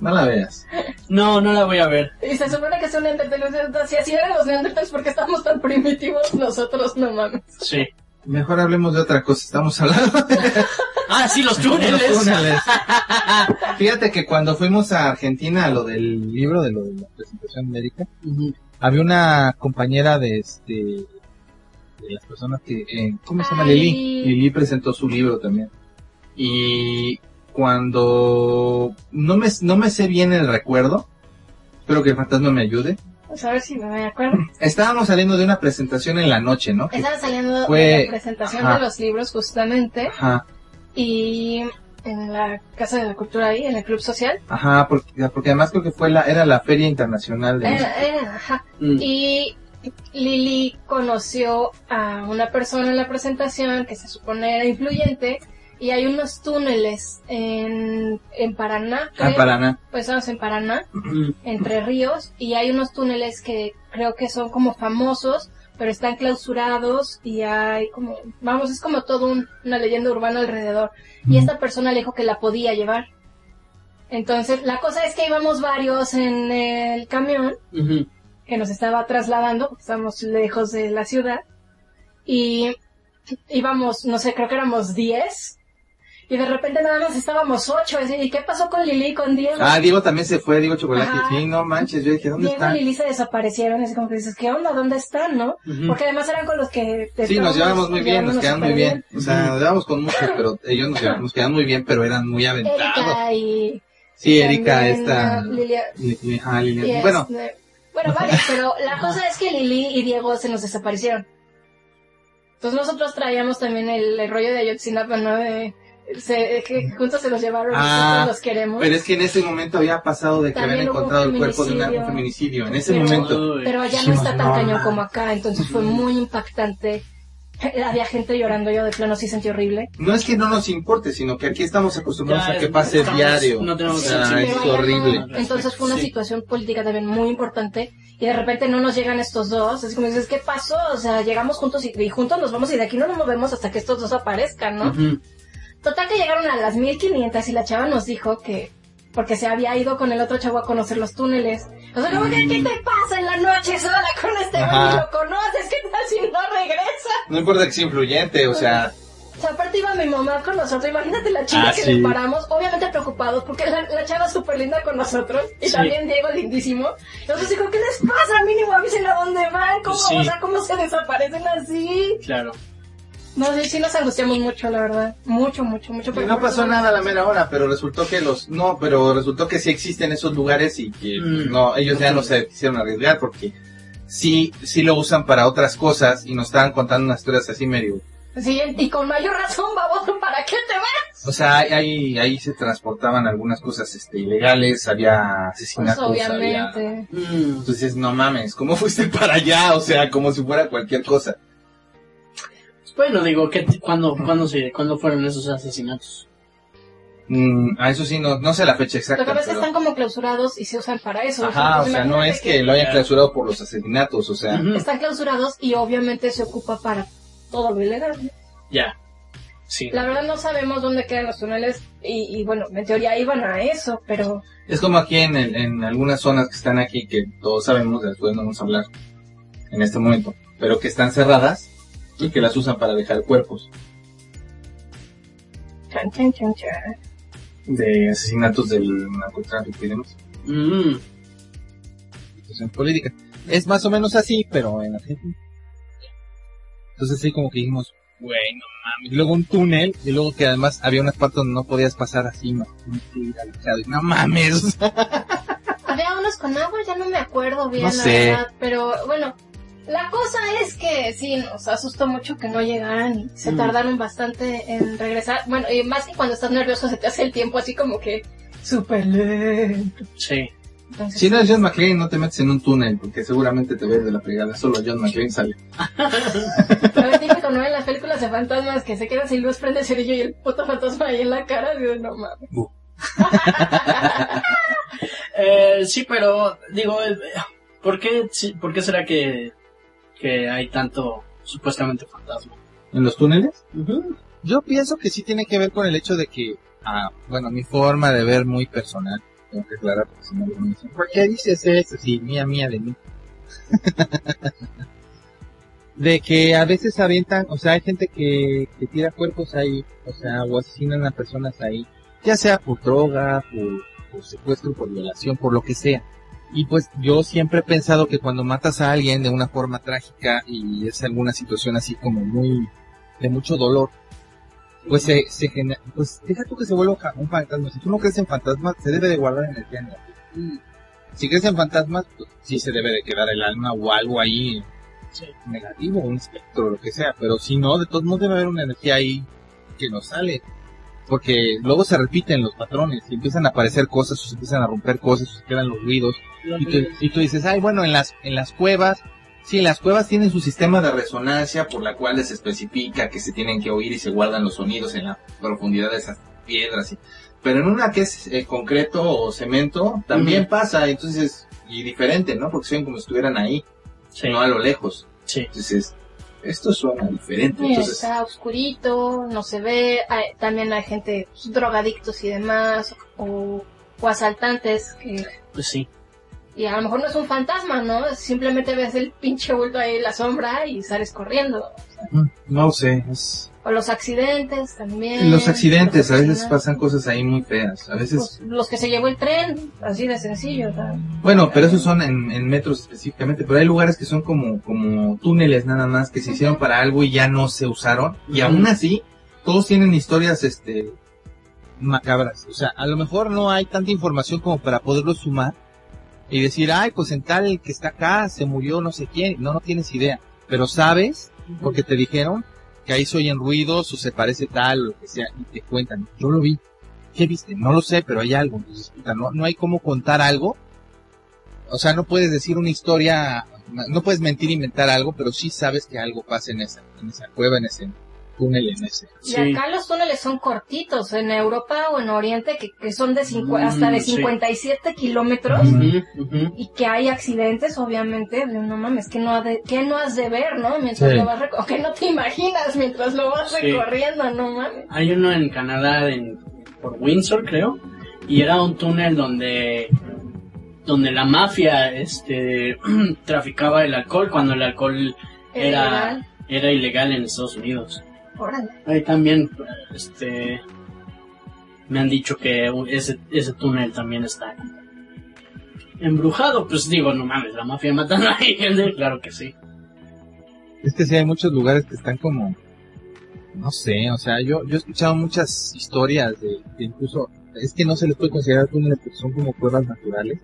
No la veas. No, no la voy a ver. Y se supone que es un neandertal. Si así eran los neandertales, ¿por qué estamos tan primitivos nosotros? No mames. Sí. Mejor hablemos de otra cosa. Estamos hablando de [LAUGHS] Ah, sí, los los túneles. Fíjate que cuando fuimos a Argentina a lo del libro, de lo de la presentación médica, Ujú. había una compañera de este de las personas que eh, ¿cómo se llama? Ay. Lili Lili presentó su libro también y cuando no me no me sé bien el recuerdo espero que el fantasma me ayude Vamos a ver si me acuerdo. [LAUGHS] estábamos saliendo de una presentación en la noche ¿no? Estaba saliendo Fue- de la presentación ajá. de los libros justamente ajá y en la Casa de la Cultura ahí, en el Club Social. ajá porque, porque además creo que fue la era la feria internacional de Era- era, ajá. Mm. Y Lili conoció a una persona en la presentación que se supone era influyente y hay unos túneles en, en Paraná. Ah, creo. Paraná Pues estamos en Paraná, entre ríos, y hay unos túneles que creo que son como famosos, pero están clausurados y hay como, vamos, es como todo un- una leyenda urbana alrededor. Y esta persona le dijo que la podía llevar. Entonces, la cosa es que íbamos varios en el camión que nos estaba trasladando, porque estábamos lejos de la ciudad, y íbamos, no sé, creo que éramos 10, y de repente nada más estábamos 8, y ¿qué pasó con Lili y con Diego? ah Diego también se fue Diego Chocolate Ajá. sí no manches yo dije ¿dónde Diego están? y Lili se desaparecieron, es como que dices, ¿qué onda? ¿Dónde están, no? Porque además eran con los que... Sí, nos llevamos muy bien, nos quedan muy bien. O sea, nos llevamos con muchos, pero ellos nos, quedan muy bien, pero eran muy aventados. Erika y... Sí, Erika, esta... ah, Lilia, Li- li- ajá, Lilian. y Bueno, este- bueno, vale, pero la cosa es que Lili y Diego se nos desaparecieron. Entonces nosotros traíamos también el, el rollo de Ayotzinapa, ¿no? De, se- que juntos se los llevaron y Ah, nosotros los queremos. pero es que en ese momento había pasado de que También habían encontrado el cuerpo de un feminicidio. En ese Pero- momento. Pero allá no está tan cañón como acá, entonces fue muy impactante. Había gente llorando, yo de plano sí sentí horrible. No es que no nos importe, sino que aquí estamos acostumbrados Ya, a que pase estamos- diario. no tenemos Sí, es horrible. no. Entonces fue una Sí. situación política también muy importante y de repente no nos llegan estos dos. Es como dices, ¿qué pasó? O sea, llegamos juntos y, y juntos nos vamos y de aquí no nos movemos hasta que estos dos aparezcan, ¿no? Total que llegaron a las 1500 y la chava nos dijo que porque se había ido con el otro chavo a conocer los túneles. O sea, como que, ¿qué te pasa en la noche sola con este güey? Lo conoces, ¿qué tal si no regresa? No importa que sea influyente, o sea, O sea, aparte iba mi mamá con nosotros. Imagínate la chica Ah, que sí. le paramos, obviamente preocupados, porque la, la chava es súper linda con nosotros. Y Sí. también Diego lindísimo. Entonces dijo, ¿qué les pasa? Mínimo avisen a dónde van. ¿Cómo, Sí. o sea, ¿cómo se desaparecen así? Claro. No, sí, sí nos angustiamos mucho, la verdad. Mucho, mucho, mucho. y pero no pasó nada a la mera hora, pero resultó que los, no, pero resultó que sí existen esos lugares y que Mm. no, ellos ya no se quisieron arriesgar porque sí, sí lo usan para otras cosas y nos estaban contando unas historias así medio. Sí, y con mayor razón, baboso, ¿para qué te vas? O sea, ahí, ahí se transportaban algunas cosas este, ilegales, había Pues asesinatos, había... obviamente. Mm, Entonces, no mames, ¿cómo fuiste [LAUGHS] para allá? O sea, como si fuera cualquier cosa. Bueno, digo, ¿qué, cuándo, cuándo, se, ¿cuándo fueron esos asesinatos? Mm, a eso sí, no, no sé la fecha Lo exacta. que pasa es que pero- están como clausurados y se usan para eso. Ajá, o sea, no es que lo hayan Ya. clausurado por los asesinatos, o sea, Están clausurados y obviamente se ocupa para todo lo ilegal. Ya. Sí. La verdad no sabemos dónde quedan los túneles y, y bueno, en teoría iban a eso, pero es como aquí en, el- en algunas zonas que están aquí, que todos sabemos, de las cuales no vamos a hablar en este momento, pero que están cerradas y que las usan para dejar cuerpos chan, chan, chan, chan. de asesinatos del narcotráfico y demás. Mm, situación política. Es más o menos así, pero en Argentina. Entonces sí como que dijimos, güey, no mames. Y luego un túnel, y luego que además había unas partes donde no podías pasar así, no, no mames. Había unos con agua, ya no me acuerdo bien, No la sé. verdad, pero bueno, la cosa es que sí, nos asustó mucho que no llegaran y se Mm. tardaron bastante en regresar. Bueno, y más que cuando estás nervioso se te hace el tiempo así como que súper lento. sí. Entonces, si no es John McClane, no te metes en un túnel, porque seguramente te ves de la pegada. Solo John McClane sale. a ver, típico, ¿no? En las películas de fantasmas que se quedan sin luz, prende el cerillo y el puto fantasma ahí en la cara, digo, no mames. [LAUGHS] Eh, sí, pero digo, eh, ¿por qué, sí, ¿por qué será que, que hay tanto supuestamente fantasma? ¿En los túneles? Yo pienso que sí tiene que ver con el hecho de que, ah, bueno, mi forma de ver muy personal, tengo que aclarar porque si no me dicen, ¿por qué dices eso? Sí, mía, mía de mí. [LAUGHS] de que a veces avientan, o sea, hay gente que, que tira cuerpos ahí, o sea, o asesinan a personas ahí, ya sea por droga, por, por secuestro, por violación, por lo que sea. Y pues yo siempre he pensado que cuando matas a alguien de una forma trágica y es alguna situación así como muy de mucho dolor, pues se, se genera, pues deja tú que se vuelva un fantasma. Si tú no crees en fantasmas, se debe de guardar energía en la Si crees en fantasmas, pues sí se debe de quedar el alma o algo ahí Sí. negativo, un espectro, lo que sea. Pero si no, de todos modos debe haber una energía ahí que nos sale. Porque luego se repiten los patrones y empiezan a aparecer cosas, o se empiezan a romper cosas, o se quedan los ruidos. Y tú, y tú dices, ay, bueno, en las, en las cuevas, sí, las cuevas tienen su sistema de resonancia por la cual les especifica que se tienen que oír y se guardan los sonidos en la profundidad de esas piedras. y- pero en una que es eh, concreto o cemento, también pasa, entonces, y diferente, ¿no? Porque suenan como si estuvieran ahí, Sí. no a lo lejos. Sí. Entonces, esto suena diferente. Entonces, está oscurito, no se ve, hay- también hay gente pues, drogadictos y demás, o, o asaltantes, que, Pues sí. y a lo mejor no es un fantasma, ¿no? Simplemente ves el pinche bulto ahí en la sombra y sales corriendo. mm, no sé, es... O los accidentes también. Los accidentes, a veces pasan cosas ahí muy feas. A veces Pues, los que se llevó el tren, así de sencillo, sea. Bueno, pero esos son en, en metros específicamente, pero hay lugares que son como, como túneles nada más que se hicieron para algo y ya no se usaron. Y Ujú. aún así, todos tienen historias, este, macabras. O sea, a lo mejor no hay tanta información como para poderlo sumar y decir, ay, pues en tal que está acá se murió no sé quién. No, no tienes idea. Pero sabes, porque te dijeron que ahí se oyen ruidos o se parece tal o lo que sea y te cuentan. Yo lo vi. ¿Qué viste? No lo sé, pero hay algo. Entonces, no, no hay cómo contar algo o sea, no puedes decir una historia, no puedes mentir, inventar algo, pero sí sabes que algo pasa en esa, en esa cueva, en ese túnel, en ese. Y Sí. acá los túneles son cortitos, en Europa o en Oriente, que, que son de cincu- Mm, hasta de sí. 57 kilómetros. Ujú, ujú. Y que hay accidentes, obviamente, de, no mames, que no, ha de, que no has de ver, ¿no? Mientras Sí. lo vas o que no te imaginas mientras lo vas Sí. recorriendo, no mames. Hay uno en Canadá, en, por Windsor, creo, y era un túnel donde donde la mafia este [CLEARS THROAT] traficaba el alcohol cuando el alcohol Era era ilegal en Estados Unidos. Órale. Ahí también este me han dicho que ese ese túnel también está embrujado, pues digo, no mames, la mafia matando a gente, claro que sí. Es que sí hay muchos lugares que están como, no sé, o sea, yo, yo he escuchado muchas historias de, de incluso, es que no se les puede considerar túneles porque son como cuevas naturales,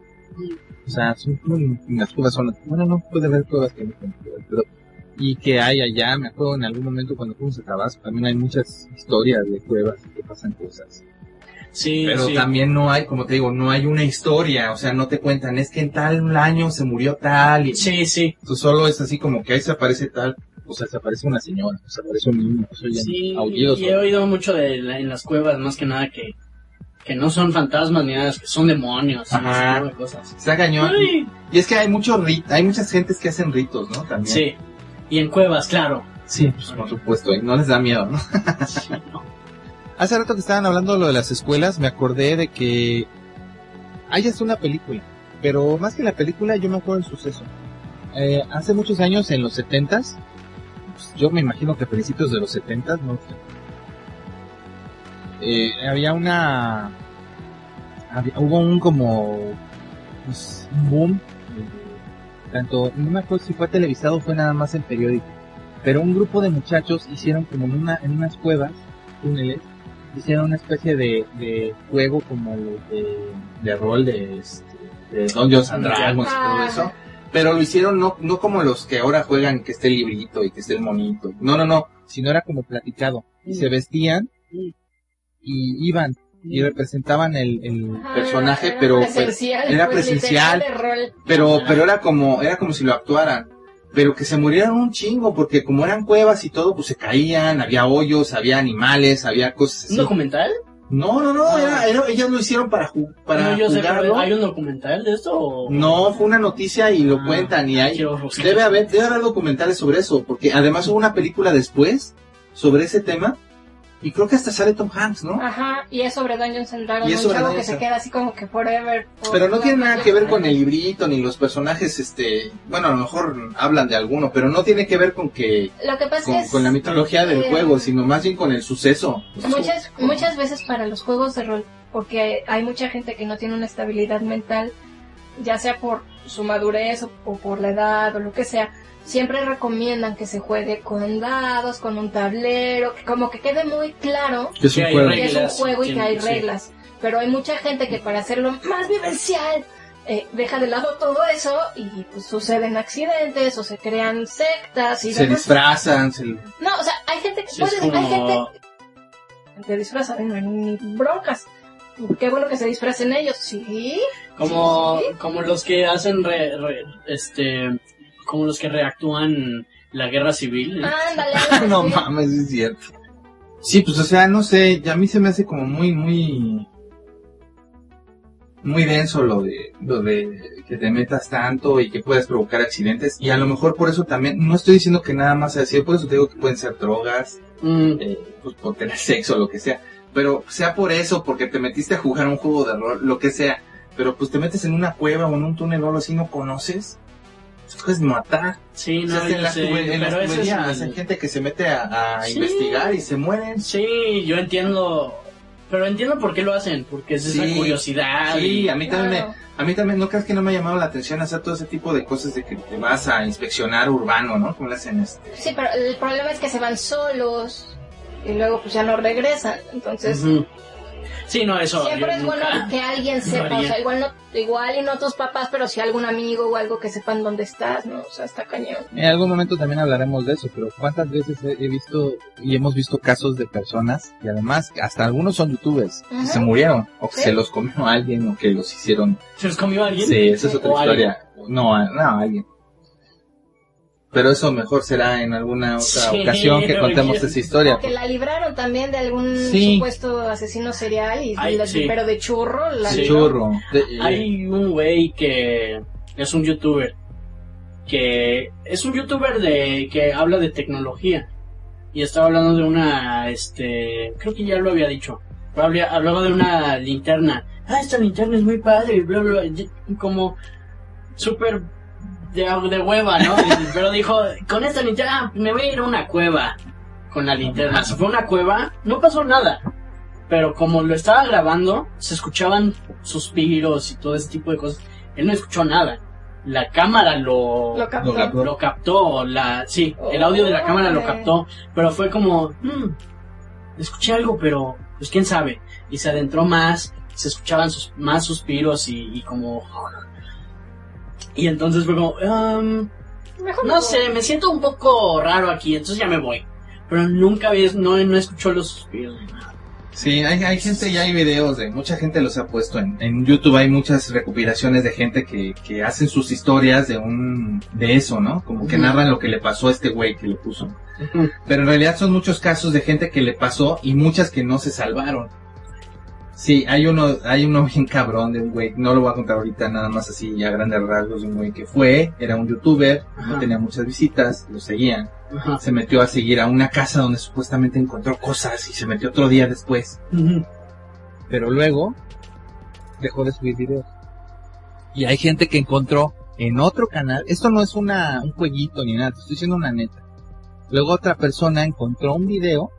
O sea, son, mm, las cuevas son, bueno, no puede haber cuevas que no son cuevas, pero, y que hay allá, me acuerdo en algún momento cuando fuimos a Tabasco, también hay muchas historias de cuevas que pasan cosas. Sí, Pero sí. también no hay, como te digo, no hay una historia, o sea, no te cuentan, es que en tal año se murió tal, y Sí, sí. Entonces, solo es así como que ahí se aparece tal, o sea, se aparece una señora, se aparece un niño, oyen Sí, aullidos. y he oído mucho de la- en las cuevas, más que nada, que, que no son fantasmas ni nada, que son demonios y Ajá. de cosas. Está cañón. Ay, Y es que hay muchos rit- hay muchas gentes que hacen ritos, ¿no? También. sí. Y en cuevas, claro. Sí, pues, por supuesto, y no les da miedo, ¿no? [LAUGHS] Sí, no. Hace rato que estaban hablando de lo de las escuelas, me acordé de que hay hasta una película, pero más que la película yo me acuerdo del suceso. Eh, hace muchos años, en los setentas, pues, yo me imagino que a principios de los setentas, no eh, había una, había- hubo un como, pues, un boom, tanto, no me acuerdo si fue televisado o fue nada más en periódico, pero un grupo de muchachos hicieron como en una, en unas cuevas, túneles, hicieron una especie de, de juego como los de, de rol de, este, de Dungeons and Dragons y todo eso. Pero lo hicieron no, no como los que ahora juegan que esté el librito y que esté el monito. No, no, no. Sino era como platicado. Y se vestían y iban y representaban el, el Ah, personaje, era pero, presencial, era pues, presencial. pero, pero era como, era como si lo actuaran. Pero que se murieron un chingo, porque como eran cuevas y todo, pues se caían, había hoyos, había animales, había cosas ¿Un documental? No, no, no, era, era- ellos lo hicieron para, ju- para no, yo sé, jugarlo. pero ¿hay un documental de esto? O... No, fue una noticia y lo Ah, cuentan y hay, debe haber, debe haber documentales sobre eso, porque además hubo una película después sobre ese tema y creo que hasta sale Tom Hanks, ¿no? Ajá, y es sobre Dungeons and Dragons, Y es un sobre chavo que se queda así como que forever. Pero no tiene nada que ver con el librito ni los personajes, este, bueno, a lo mejor hablan de alguno, pero no tiene que ver con que, Lo que pasa con, es con la mitología del eh, juego, sino más bien con el suceso. muchas muchas veces para los juegos de rol, porque hay mucha gente que no tiene una estabilidad mental, ya sea por su madurez o, o por la edad o lo que sea, siempre recomiendan que se juegue con dados, con un tablero, que como que quede muy claro Que es un juego. que es un reglas, juego y que hay sí. reglas. Pero hay mucha gente que para hacerlo más vivencial eh, deja de lado todo eso y pues suceden accidentes o se crean sectas y Se demás. disfrazan, se- No, o sea, hay gente que Sí, puede, como... hay gente que disfraza y no hay ni broncas. Qué bueno que se disfracen ellos, sí. Como, Sí. como los que hacen, re- re- este, como los que reactúan la guerra civil. Ándale, ándale, [LAUGHS] no mames, es cierto. Sí, pues o sea, no sé, ya a mí se me hace como muy, muy, muy denso lo de, lo de que te metas tanto y que puedas provocar accidentes. Y a lo mejor por eso también, no estoy diciendo que nada más sea así, por eso te digo que pueden ser drogas, Mm, eh, pues por tener [LAUGHS] sexo, lo que sea. Pero sea por eso, porque te metiste a jugar un juego de rol, lo que sea. Pero pues te metes en una cueva o en un túnel o algo así, no conoces. Pues puedes matar. sí, O no, sea, en sé, tuve- en las pero ese es tuberías el- hay gente que se mete a, a Sí. investigar y se mueren. Sí, yo entiendo, pero entiendo por qué lo hacen, porque es esa Sí. curiosidad. Sí, y- a mí también me, a mí también, no creas que no me ha llamado la atención hacer todo ese tipo de cosas de que te vas a inspeccionar urbano, ¿no? Como le hacen este. Sí, pero el problema es que se van solos y luego pues ya no regresan. Entonces. Sí, no, eso. siempre es bueno que alguien no sepa, o haría. sea, igual no, igual y no tus papás, pero si algún amigo o algo que sepan dónde estás, ¿no? O sea, está cañón. En algún momento también hablaremos de eso, pero cuántas veces he, he visto y hemos visto casos de personas y además hasta algunos son youtubers que Ajá. se murieron o que Sí. se los comió alguien o que los hicieron. ¿Se los comió alguien? Sí, esa es otra O alguien. historia. No, no, alguien. Pero eso mejor será en alguna otra Sí, ocasión que contemos esa historia. O que la libraron también de algún Sí. supuesto asesino serial, y Ay, la- sí. pero de churro. La. Churro. De- Hay un güey que es un youtuber que es un youtuber de que habla de tecnología y estaba hablando de una este creo que ya lo había dicho hablaba de una linterna ah esta linterna es muy padre bla bla bla", como súper de, de hueva no Y- pero dijo con esta linterna me voy a ir a una cueva con la linterna se fue a una cueva no pasó nada pero como lo estaba grabando, se escuchaban suspiros y todo ese tipo de cosas. Él no escuchó nada. La cámara lo, Lo captó. Lo captó. lo captó, la, sí, el audio de la cámara lo captó, pero fue como, "Hmm, escuché algo, pero pues quién sabe. Y se adentró más, se escuchaban sus, más suspiros y, y como Y entonces fue como, um, Mejor no sé, me siento un poco raro aquí, entonces ya me voy. Pero nunca ves, no, no escuchó los suspiros ni nada. Sí, hay, hay gente y hay videos de mucha gente los ha puesto en, en YouTube hay muchas recopilaciones de gente que, que hacen sus historias de un de eso, ¿no? Como que narran lo que le pasó a este güey que lo puso. Pero en realidad son muchos casos de gente que le pasó y muchas que no se salvaron. Sí, hay uno, hay uno [LAUGHS] bien cabrón de un güey, no lo voy a contar ahorita nada más así a grandes rasgos de un güey que fue, era un youtuber, no tenía muchas visitas, lo seguían, Ajá. se metió a seguir a una casa donde supuestamente encontró cosas y se metió otro día después pero luego dejó de subir videos. Y hay gente que encontró en otro canal, esto no es una, un jueguito ni nada, te estoy diciendo una neta. Luego otra persona encontró un video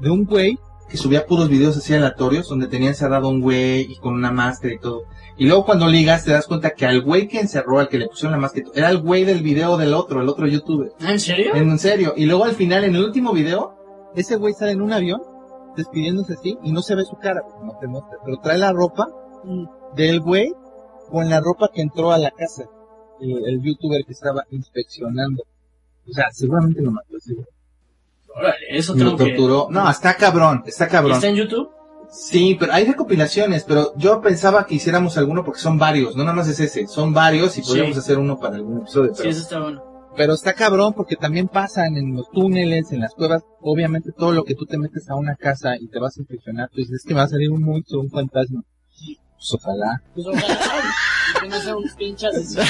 de un güey que subía puros videos así aleatorios donde tenía encerrado un güey y con una máscara y todo. Y luego cuando ligas te das cuenta que al güey que encerró, al que le pusieron la máscara, era el güey del video del otro, el otro youtuber. ¿Ah, ¿En serio? En serio. Y luego al final, en el último video, ese güey sale en un avión despidiéndose así y no se ve su cara, no te muestra, pero trae la ropa del güey con la ropa que entró a la casa, el, el youtuber que estaba inspeccionando. O sea, seguramente lo mató ese güey. Órale, eso lo tengo que... torturó. No, está cabrón, está ¿Y cabrón. está en YouTube? Sí, pero hay recopilaciones, pero yo pensaba que hiciéramos alguno porque son varios, no nada más es ese, son varios y Sí. podríamos hacer uno para algún episodio. Sí, Pero eso está bueno. Pero está cabrón porque también pasan en los túneles, en las cuevas, obviamente todo lo que tú te metes a una casa y te vas a impresionar, tú dices, es que va a salir un monstruo, un fantasma. Pues ojalá. Pues ojalá, que no sea un pinche asesino.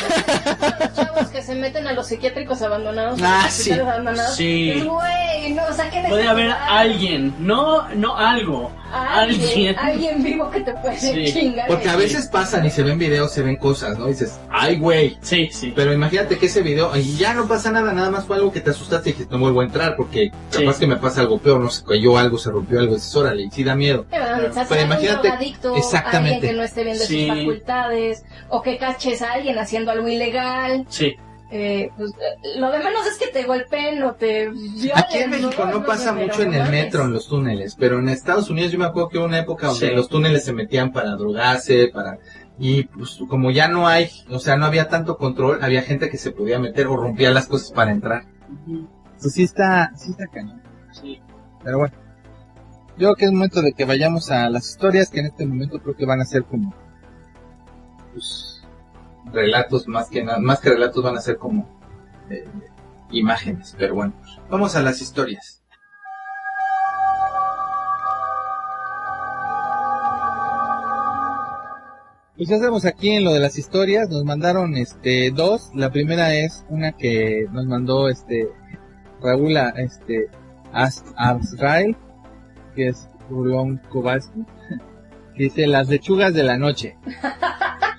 chavos que se meten a los psiquiátricos abandonados. Ah, a los sí. abandonados. Sí. Pues, Güey, no, o sea, ¿qué Puede haber alguien, no, no algo. Alguien, alguien. vivo que te puede Sí. chingar. Porque a veces pasan y se ven videos, se ven cosas, ¿no? Y dices, ay güey. Sí, sí. Pero imagínate que ese video, y ya no pasa nada, nada más fue algo que te asustaste y dijiste, no vuelvo a entrar porque capaz Sí. que me pasa algo peor, no se cayó algo, se rompió algo, dices, órale, y sí da miedo. Pero sea un imagínate- exactamente. alguien que no esté viendo Sí. sus facultades, o que caches a alguien haciendo algo ilegal. Sí. Eh, pues, eh, lo de menos es que te golpeen o te violen. Aquí en México no No, pasa mucho en el metro, en los túneles, pero en Estados Unidos yo me acuerdo que hubo una época donde Sí. los túneles se metían para drogarse, para... Y pues como ya no hay, o sea, no había tanto control, había gente que se podía meter o rompía las cosas para entrar. Pues sí está, sí está cañón. Sí. Pero bueno. Yo creo que es momento de que vayamos a las historias que en este momento creo que van a ser como, pues, Relatos más que nada, más que relatos van a ser como eh, imágenes, pero bueno. Vamos a las historias. Pues ya estamos aquí en lo de las historias, nos mandaron este dos, la primera es una que nos mandó este Raúl a, este Azrael, que es Julián Kowalski, [LAUGHS] que dice las lechugas de la noche. [LAUGHS]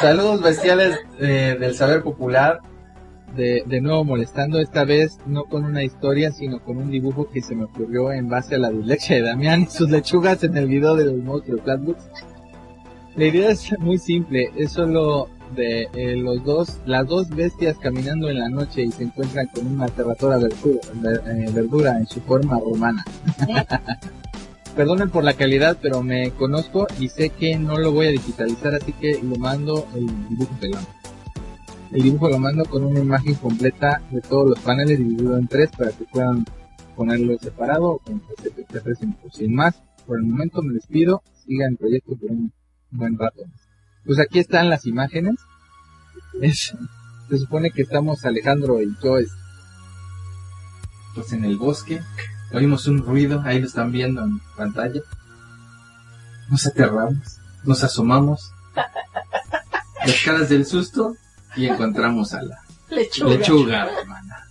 Saludos bestiales eh, del saber popular. De, de nuevo molestando, esta vez no con una historia, sino con un dibujo que se me ocurrió en base a la dislexia de Damián y sus lechugas en el video de los monstruos Flatbooks. La idea es muy simple, es solo de eh, los dos, las dos bestias caminando en la noche y se encuentran con una aterradora verdura, ver- eh, verdura en su forma romana. Perdonen por la calidad, pero me conozco y sé que no lo voy a digitalizar, así que lo mando el dibujo pelón. El dibujo lo mando con una imagen completa de todos los paneles dividido en tres para que puedan ponerlo separado o con PCP Sin más, por el momento me despido, sigan el proyecto por un buen rato. Pues aquí están las imágenes. Es- se supone que estamos Alejandro y yo es, Pues en el bosque oímos un ruido, ahí lo están viendo en pantalla. Nos aterramos, nos asomamos, [LAUGHS] las caras del susto y encontramos a la Lechuga. lechuga, [LAUGHS] hermana.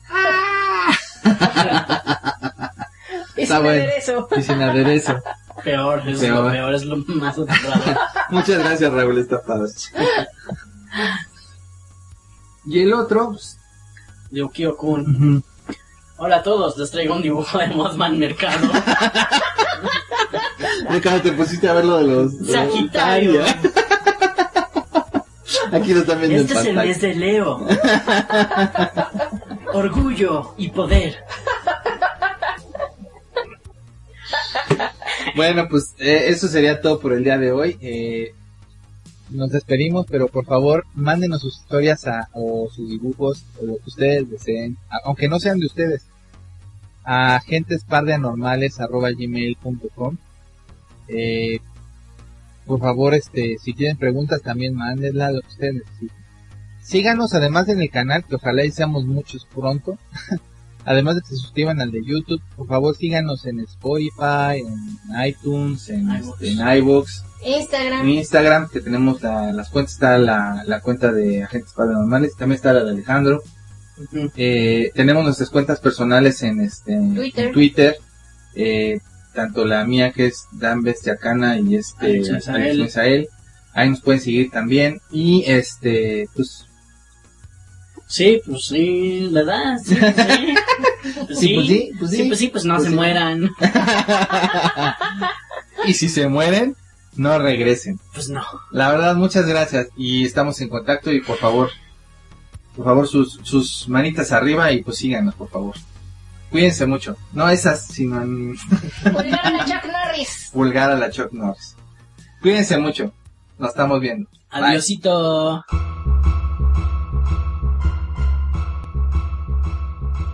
Y Está sin bueno. aderezo. Y sin aderezo. Peor, es Peor. lo peor, es lo más aterrador. [LAUGHS] Muchas gracias, Raúl, está padre. Y el otro, pues, Yukio Kun. Hola a todos, les traigo un dibujo de Mothman Mercado. [LAUGHS] de cuando te pusiste a ver lo de los... Sagitario. Aquí lo están viendo Este en es el mes de Leo. Orgullo y poder. Bueno, pues eh, eso sería todo por el día de hoy. Eh, nos despedimos, pero por favor, mándenos sus historias a, o sus dibujos, o lo que ustedes deseen, a- aunque no sean de ustedes, a gentespardeanormales.gmail.com eh, Por favor, este, si tienen preguntas también mándenlas, lo que ustedes necesiten. Síganos además en el canal, que ojalá y seamos muchos pronto. [LAUGHS] además de que se suscriban al de YouTube, por favor síganos en Spotify, en iTunes, en, este, en iVoox, Instagram. Instagram, que tenemos la- las cuentas, está la, la cuenta de Agentes Paranormales, también está la de Alejandro. Eh, tenemos nuestras cuentas personales en este en Twitter. Eh, tanto la mía que es Dan Bestiacana y este Misael. Ahí nos pueden seguir también. Y este, pues, Sí, pues sí, ¿verdad? [LAUGHS] Sí, pues sí. Pues Sí, pues sí, pues sí. pues sí, pues no Pues se sí. mueran. [LAUGHS] y si se mueren, no regresen. Pues no. La verdad, muchas gracias. Y estamos en contacto y por favor, por favor, sus, sus manitas arriba y pues síganos, por favor. Cuídense mucho. No esas, sino en Pulgar a la Chuck Norris. [LAUGHS] vulgar a la Chuck Norris. Cuídense mucho. Nos estamos viendo. Bye.